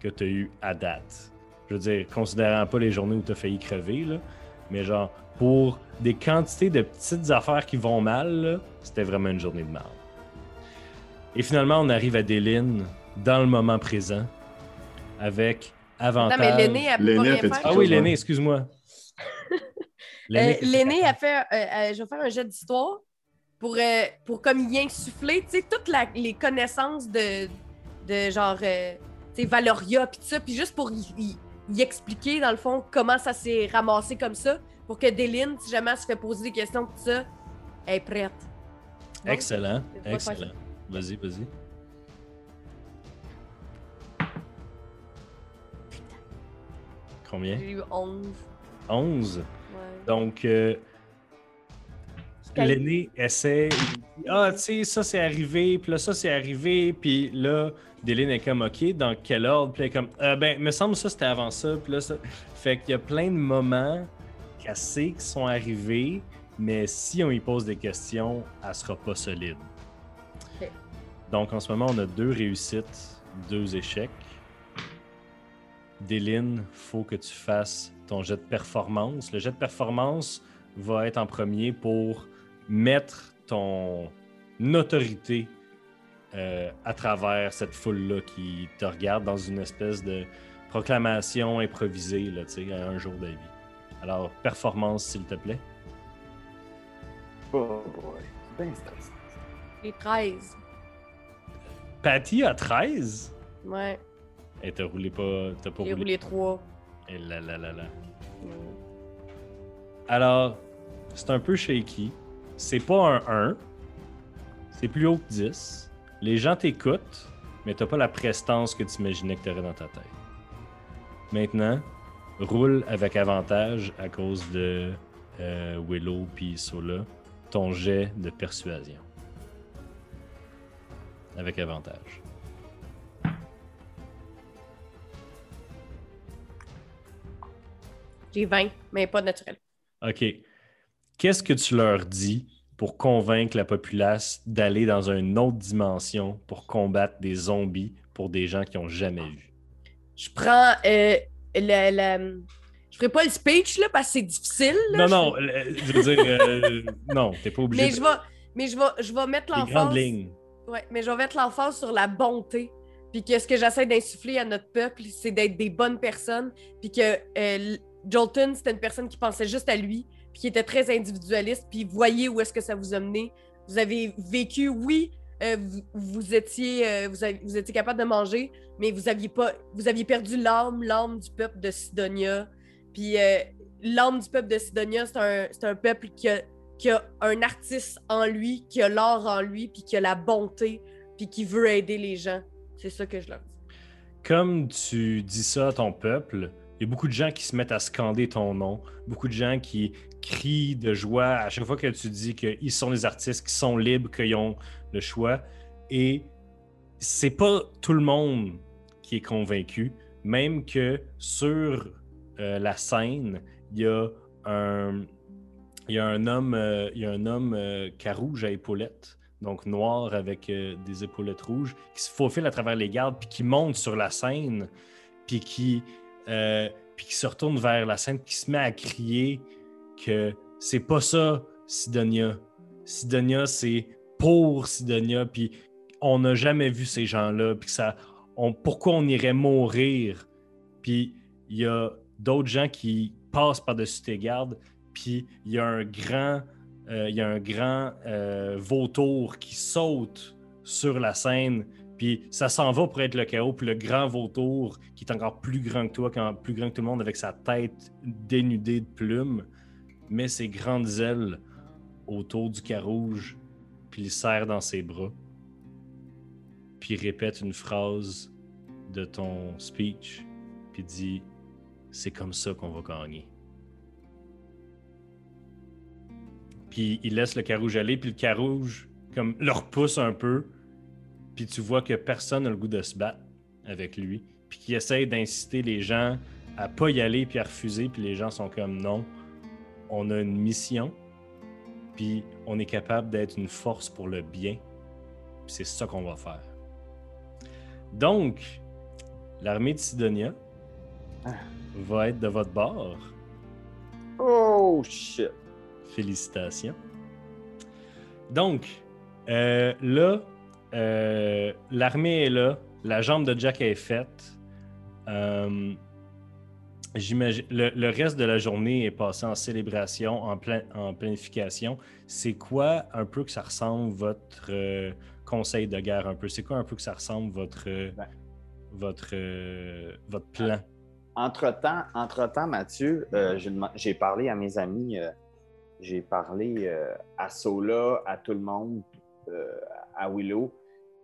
que t'as eues à date. Je veux dire, considérant pas les journées où t'as failli crever, là, mais genre, pour des quantités de petites affaires qui vont mal, c'était vraiment une journée de mal. Et finalement, on arrive à Déline dans le moment présent avec Non, avantage. mais l'aîné, a rien fait faire. Ah oui, l'aîné, excuse-moi. Euh, L'aîné t'as a fait. euh, euh, je vais faire un jet d'histoire pour, euh, pour comme y insuffler, tu sais, toutes la- les connaissances de, de genre, euh, tu sais, Valoria, puis tout ça, puis juste pour y, y- y expliquer, dans le fond, comment ça s'est ramassé comme ça, pour que Déline, si jamais elle se fait poser des questions, tout ça, elle est prête. Donc, Excellent, excellent. Vas-y, vas-y. Combien? J'ai eu 11. 11. Ouais. Donc, euh. L'aîné essaie. il dit, Ah, tu sais, ça c'est arrivé, puis là, ça c'est arrivé, puis là, Déline est comme, OK, dans quel ordre? Puis elle est comme, Euh, ben, me semble ça c'était avant ça, puis là, ça. Fait qu'il y a plein de moments qu'elle sait qui sont arrivés, mais si on lui pose des questions, elle sera pas solide. Donc, en ce moment, on a deux réussites, deux échecs. Déline, faut que tu fasses ton jet de performance. Le jet de performance va être en premier pour mettre ton autorité euh, à travers cette foule-là qui te regarde dans une espèce de proclamation improvisée, là, tu sais, à un jour de vie. Alors, performance, s'il te plaît. Oh boy, c'est bien stressant. J'ai 13. Patty a 13. Ouais. Et t'as roulé pas. T'as pas J'ai roulé. roulé 3. Et là là là là. Alors, c'est un peu shaky. C'est pas un 1. C'est plus haut que 10. Les gens t'écoutent, mais t'as pas la prestance que tu imaginais que t'aurais dans ta tête. Maintenant, roule avec avantage à cause de euh, Willow puis Sola ton jet de persuasion. Avec avantage. J'ai 20, mais pas naturel. OK. Qu'est-ce que tu leur dis pour convaincre la populace d'aller dans une autre dimension pour combattre des zombies pour des gens qui n'ont jamais vu? Je prends euh, la, la- Je ferai pas le speech, là, parce que c'est difficile. là. Non, non, euh, je veux dire, euh, non, t'es pas obligé Mais de... je vais, mais je vais, je vais mettre l'emphase. Ouais, mais je vais mettre l'emphase sur la bonté. Puis que ce que j'essaie d'insuffler à notre peuple, c'est d'être des bonnes personnes. Puis que euh, Jolton, c'était une personne qui pensait juste à lui, puis qui était très individualiste. Puis voyez où est-ce que ça vous a mené. Vous avez vécu, oui, euh, vous, étiez, euh, vous, étiez capable de manger, mais vous aviez pas, vous aviez perdu l'âme, l'âme du peuple de Sidonia. Puis euh, l'âme du peuple de Sidonia, c'est un, un peuple qui a qui a un artiste en lui, qui a l'art en lui, puis qui a la bonté, puis qui veut aider les gens. C'est ça que je leur dis. Comme tu dis ça à ton peuple, il y a beaucoup de gens qui se mettent à scander ton nom, beaucoup de gens qui crient de joie à chaque fois que tu dis qu'ils sont des artistes, qui sont libres, qu'ils ont le choix. Et c'est pas tout le monde qui est convaincu, même que sur euh, la scène, il y a un, il y a un homme, euh, il y a un homme euh, carouge à épaulettes, donc noir avec des épaulettes rouges, qui se faufile à travers les gardes, puis qui monte sur la scène, puis qui, puis qui se retourne vers la scène, qui se met à crier que c'est pas ça, Sidonia. Sidonia, c'est pour Sidonia, puis on n'a jamais vu ces gens-là, puis ça, pourquoi on irait mourir? Puis il y a d'autres gens qui passent par-dessus tes gardes, puis il y a un grand, euh, y a un grand euh, vautour qui saute sur la scène, puis ça s'en va pour être le chaos, puis le grand vautour, qui est encore plus grand que toi, plus grand que tout le monde, avec sa tête dénudée de plumes, met ses grandes ailes autour du carouge, puis il serre dans ses bras puis répète une phrase de ton speech, puis dit C'est comme ça qu'on va gagner. Puis il laisse le carouge aller, puis le carouge, comme, le repousse un peu, puis tu vois que personne n'a le goût de se battre avec lui, puis qu'il essaye d'inciter les gens à pas y aller, puis à refuser, puis les gens sont comme non, on a une mission, puis on est capable d'être une force pour le bien, puis c'est ça qu'on va faire. Donc, l'armée de Sidonia Ah. va être de votre bord. Oh shit. Félicitations. Donc, euh, là, euh, l'armée est là. La jambe de Jack est faite. Euh, le, le reste de la journée est passé en célébration, en, plein, en planification. C'est quoi un peu que ça ressemble votre euh, conseil de guerre un peu? C'est quoi un peu que ça ressemble votre, Ben. votre, votre plan? Entre-temps, entre-temps, Mathieu, euh, j'ai parlé à mes amis, j'ai parlé à Sola, à tout le monde, à Willow,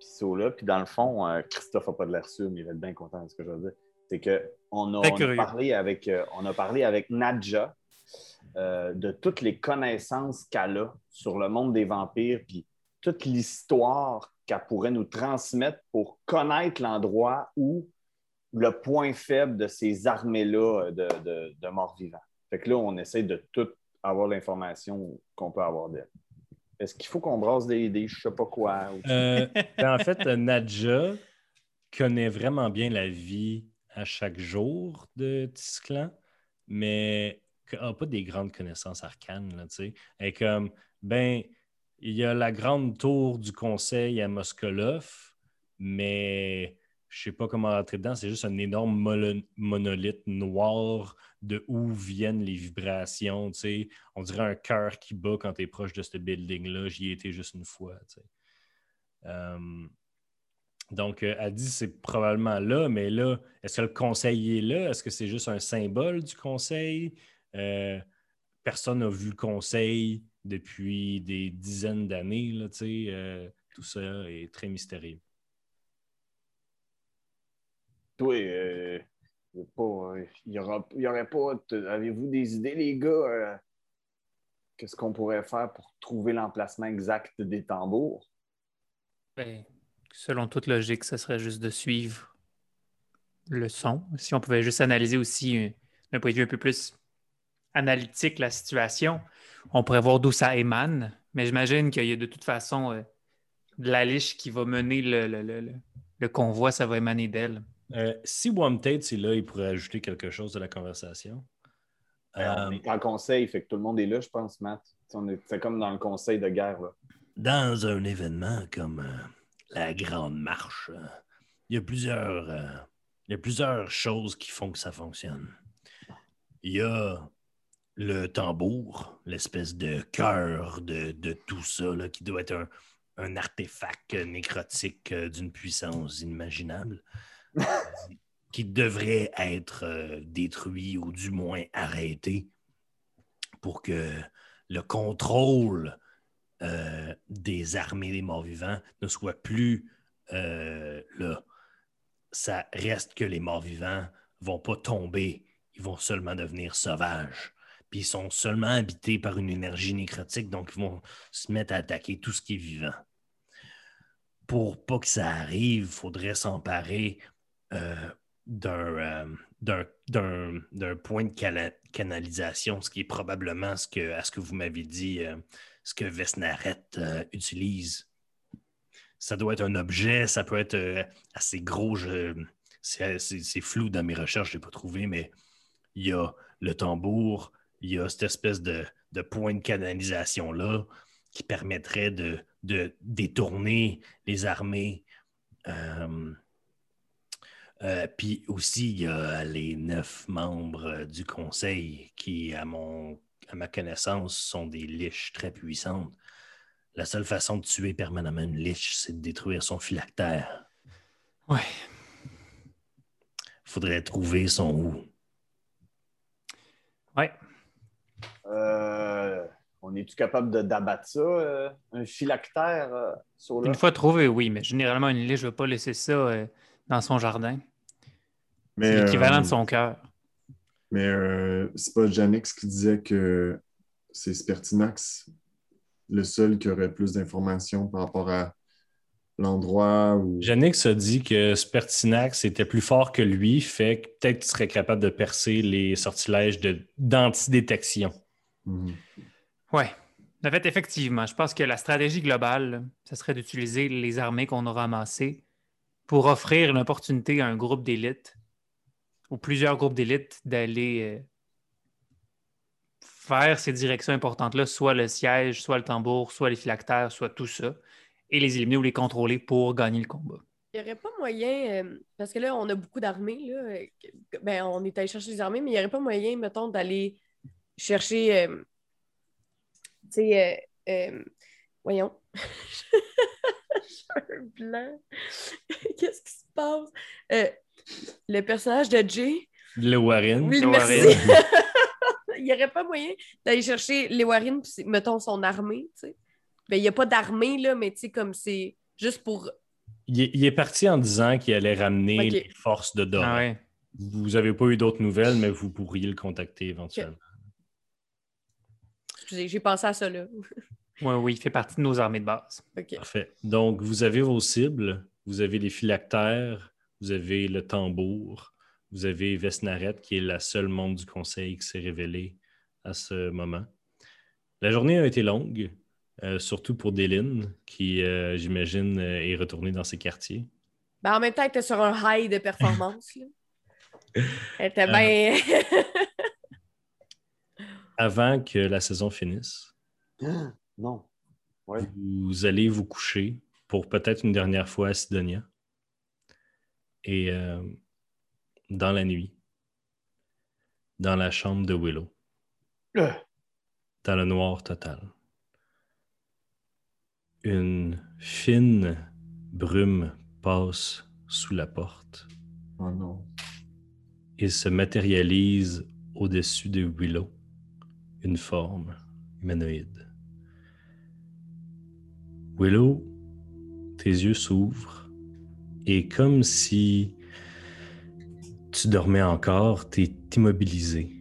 puis Sola, puis dans le fond, euh, Christophe n'a pas de l'air sûr, mais il va être bien content de ce que je veux dire. C'est qu'on a, on a parlé avec, euh, on a parlé avec Nadja euh, de toutes les connaissances qu'elle a sur le monde des vampires, puis toute l'histoire qu'elle pourrait nous transmettre pour connaître l'endroit où le point faible de ces armées-là de, de, de morts-vivants. Fait que là, on essaie de tout avoir l'information qu'on peut avoir d'elle. Est-ce qu'il faut qu'on brasse des, des je sais pas quoi? Euh, ben, en fait, euh, Nadja connaît vraiment bien la vie à chaque jour de Tisclan, mais n'a pas des grandes connaissances arcanes. Là, tu sais. Elle est comme, ben, il y a la grande tour du conseil à Moskolov, mais je sais pas comment rentrer dedans. C'est juste un énorme monolithe noir de où viennent les vibrations. On dirait un cœur qui bat quand tu es proche de ce building-là. J'y ai été juste une fois. Euh, donc, euh, dit c'est probablement là, mais là, est-ce que le conseil est là? Est-ce que c'est juste un symbole du conseil? Euh, personne n'a vu le conseil depuis des dizaines d'années. tout ça est très mystérieux. Toi, euh, pas, euh, il y aura, il y aurait pas. Avez-vous des idées, les gars? euh, Qu'est-ce qu'on pourrait faire pour trouver l'emplacement exact des tambours? Ben, selon toute logique, ce serait juste de suivre le son. Si on pouvait juste analyser aussi euh, d'un point de vue un peu plus analytique la situation, on pourrait voir d'où ça émane. Mais j'imagine qu'il y a de toute façon euh, de la liche qui va mener le- le- le- le convoi, ça va émaner d'elle. Euh, si Wamtate est là, il pourrait ajouter quelque chose de la conversation. Ben, on Euh, est en conseil, fait que tout le monde est là, je pense, Matt. C'est comme dans le conseil de guerre. Là. Dans un événement comme euh, la Grande Marche, euh, il y a plusieurs, euh, il y a plusieurs choses qui font que ça fonctionne. Il y a le tambour, l'espèce de cœur de, de tout ça, là, qui doit être un, un artefact nécrotique d'une puissance inimaginable, qui devrait être euh, détruit ou du moins arrêté pour que le contrôle euh, des armées des morts-vivants ne soit plus euh, là. Ça reste que les morts-vivants vont pas tomber, ils vont seulement devenir sauvages. Puis ils sont seulement habités par une énergie nécrotique, donc ils vont se mettre à attaquer tout ce qui est vivant. Pour pas que ça arrive, il faudrait s'emparer d'un d'un- d'un point de canalisation, ce qui est probablement ce que, à ce que vous m'avez dit, euh, ce que Vesnaret euh, utilise. Ça doit être un objet, ça peut être euh, assez gros. C'est flou dans mes recherches, je ne l'ai pas trouvé, mais il y a le tambour, il y a cette espèce de, de point de canalisation-là qui permettrait de, de détourner les armées. Euh, euh, Puis aussi, il y a les neuf membres euh, du conseil qui, à, mon, à ma connaissance, sont des liches très puissantes. La seule façon de tuer permanemment une liche, c'est de détruire son phylactère. Ouais. Faudrait trouver son où. Ouais. Euh, on est-tu capable de d'abattre ça, euh, un phylactère, euh, Sola? Une fois trouvé, oui, mais généralement, une liche, ne vais pas laisser ça euh, dans son jardin. Mais, C'est l'équivalent euh, de son cœur. Mais euh, c'est pas Janix qui disait que c'est Spertinax le seul qui aurait plus d'informations par rapport à l'endroit où. Janix a dit que Spertinax était plus fort que lui, fait que peut-être qu'il serait capable de percer les sortilèges de- d'antidétection. Mhm. Oui. En fait, effectivement, je pense que la stratégie globale, ce serait d'utiliser les armées qu'on aura amassées pour offrir l'opportunité à un groupe d'élite ou plusieurs groupes d'élite d'aller euh, faire ces directions importantes-là, soit le siège, soit le tambour, soit les phylactères, soit tout ça, et les éliminer ou les contrôler pour gagner le combat. Il n'y aurait pas moyen, euh, parce que là, on a beaucoup d'armées, là. ben, on est allé chercher les armées, mais il n'y aurait pas moyen, mettons, d'aller chercher, euh, tu sais, euh, voyons. J'ai un blanc. Qu'est-ce qui se passe? Le personnage de Jay. Le Warren. Oui, Le merci. Warren. il n'y aurait pas moyen d'aller chercher les Warren, puis mettons, son armée, tu sais. Ben, il n'y a pas d'armée, là, mais tu sais, comme c'est juste pour Il, est- il est parti en disant qu'il allait ramener les forces de Dora. Ah ouais. Vous n'avez pas eu d'autres nouvelles, mais vous pourriez le contacter éventuellement. Excusez, j'ai pensé à ça là. Oui, oui, il fait partie de nos armées de base. OK. Parfait. Donc, vous avez vos cibles. Vous avez les phylactères, vous avez le tambour, vous avez Vesnaret, qui est la seule membre du conseil qui s'est révélée à ce moment. La journée a été longue, euh, surtout pour Déline, qui, euh, j'imagine, euh, est retournée dans ses quartiers. Ben, en même temps, elle était sur un high de performance. là. Elle était Euh. bien. Avant que la saison finisse, Non. Ouais. vous allez vous coucher pour peut-être une dernière fois à Sidonia. Et euh, dans la nuit, dans la chambre de Willow, Euh, dans le noir total, une fine brume passe sous la porte. Oh non. et se matérialise au-dessus de Willow, une forme humanoïde. Willow, tes yeux s'ouvrent et comme si tu dormais encore, tu es immobilisé.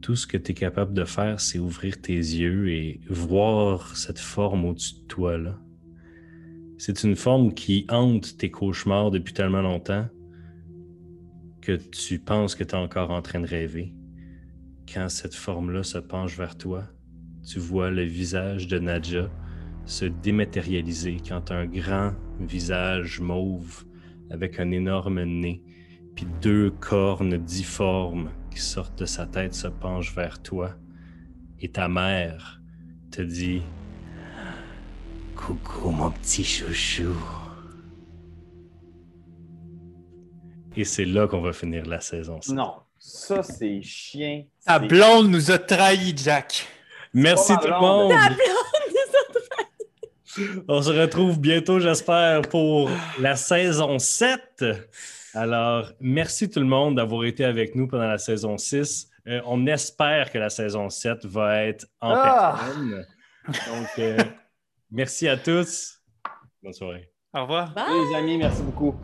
Tout ce que tu es capable de faire, c'est ouvrir tes yeux et voir cette forme au-dessus de toi. là. C'est une forme qui hante tes cauchemars depuis tellement longtemps que tu penses que tu es encore en train de rêver. Quand cette forme-là se penche vers toi, tu vois le visage de Nadja se dématérialiser quand un grand visage mauve avec un énorme nez, puis deux cornes difformes qui sortent de sa tête se penchent vers toi. Et ta mère te dit Coucou, mon petit chouchou. Et c'est là qu'on va finir la saison. Non. Ça, c'est chien. Ta blonde nous a trahis, Jack. Merci tout le monde! On se retrouve bientôt, j'espère, pour la saison 7. Alors, merci tout le monde d'avoir été avec nous pendant la saison 6. Euh, on espère que la saison 7 va être en Ah! personne. Donc, euh, merci à tous. Bonne soirée. Au revoir. Bye! Les amis, merci beaucoup.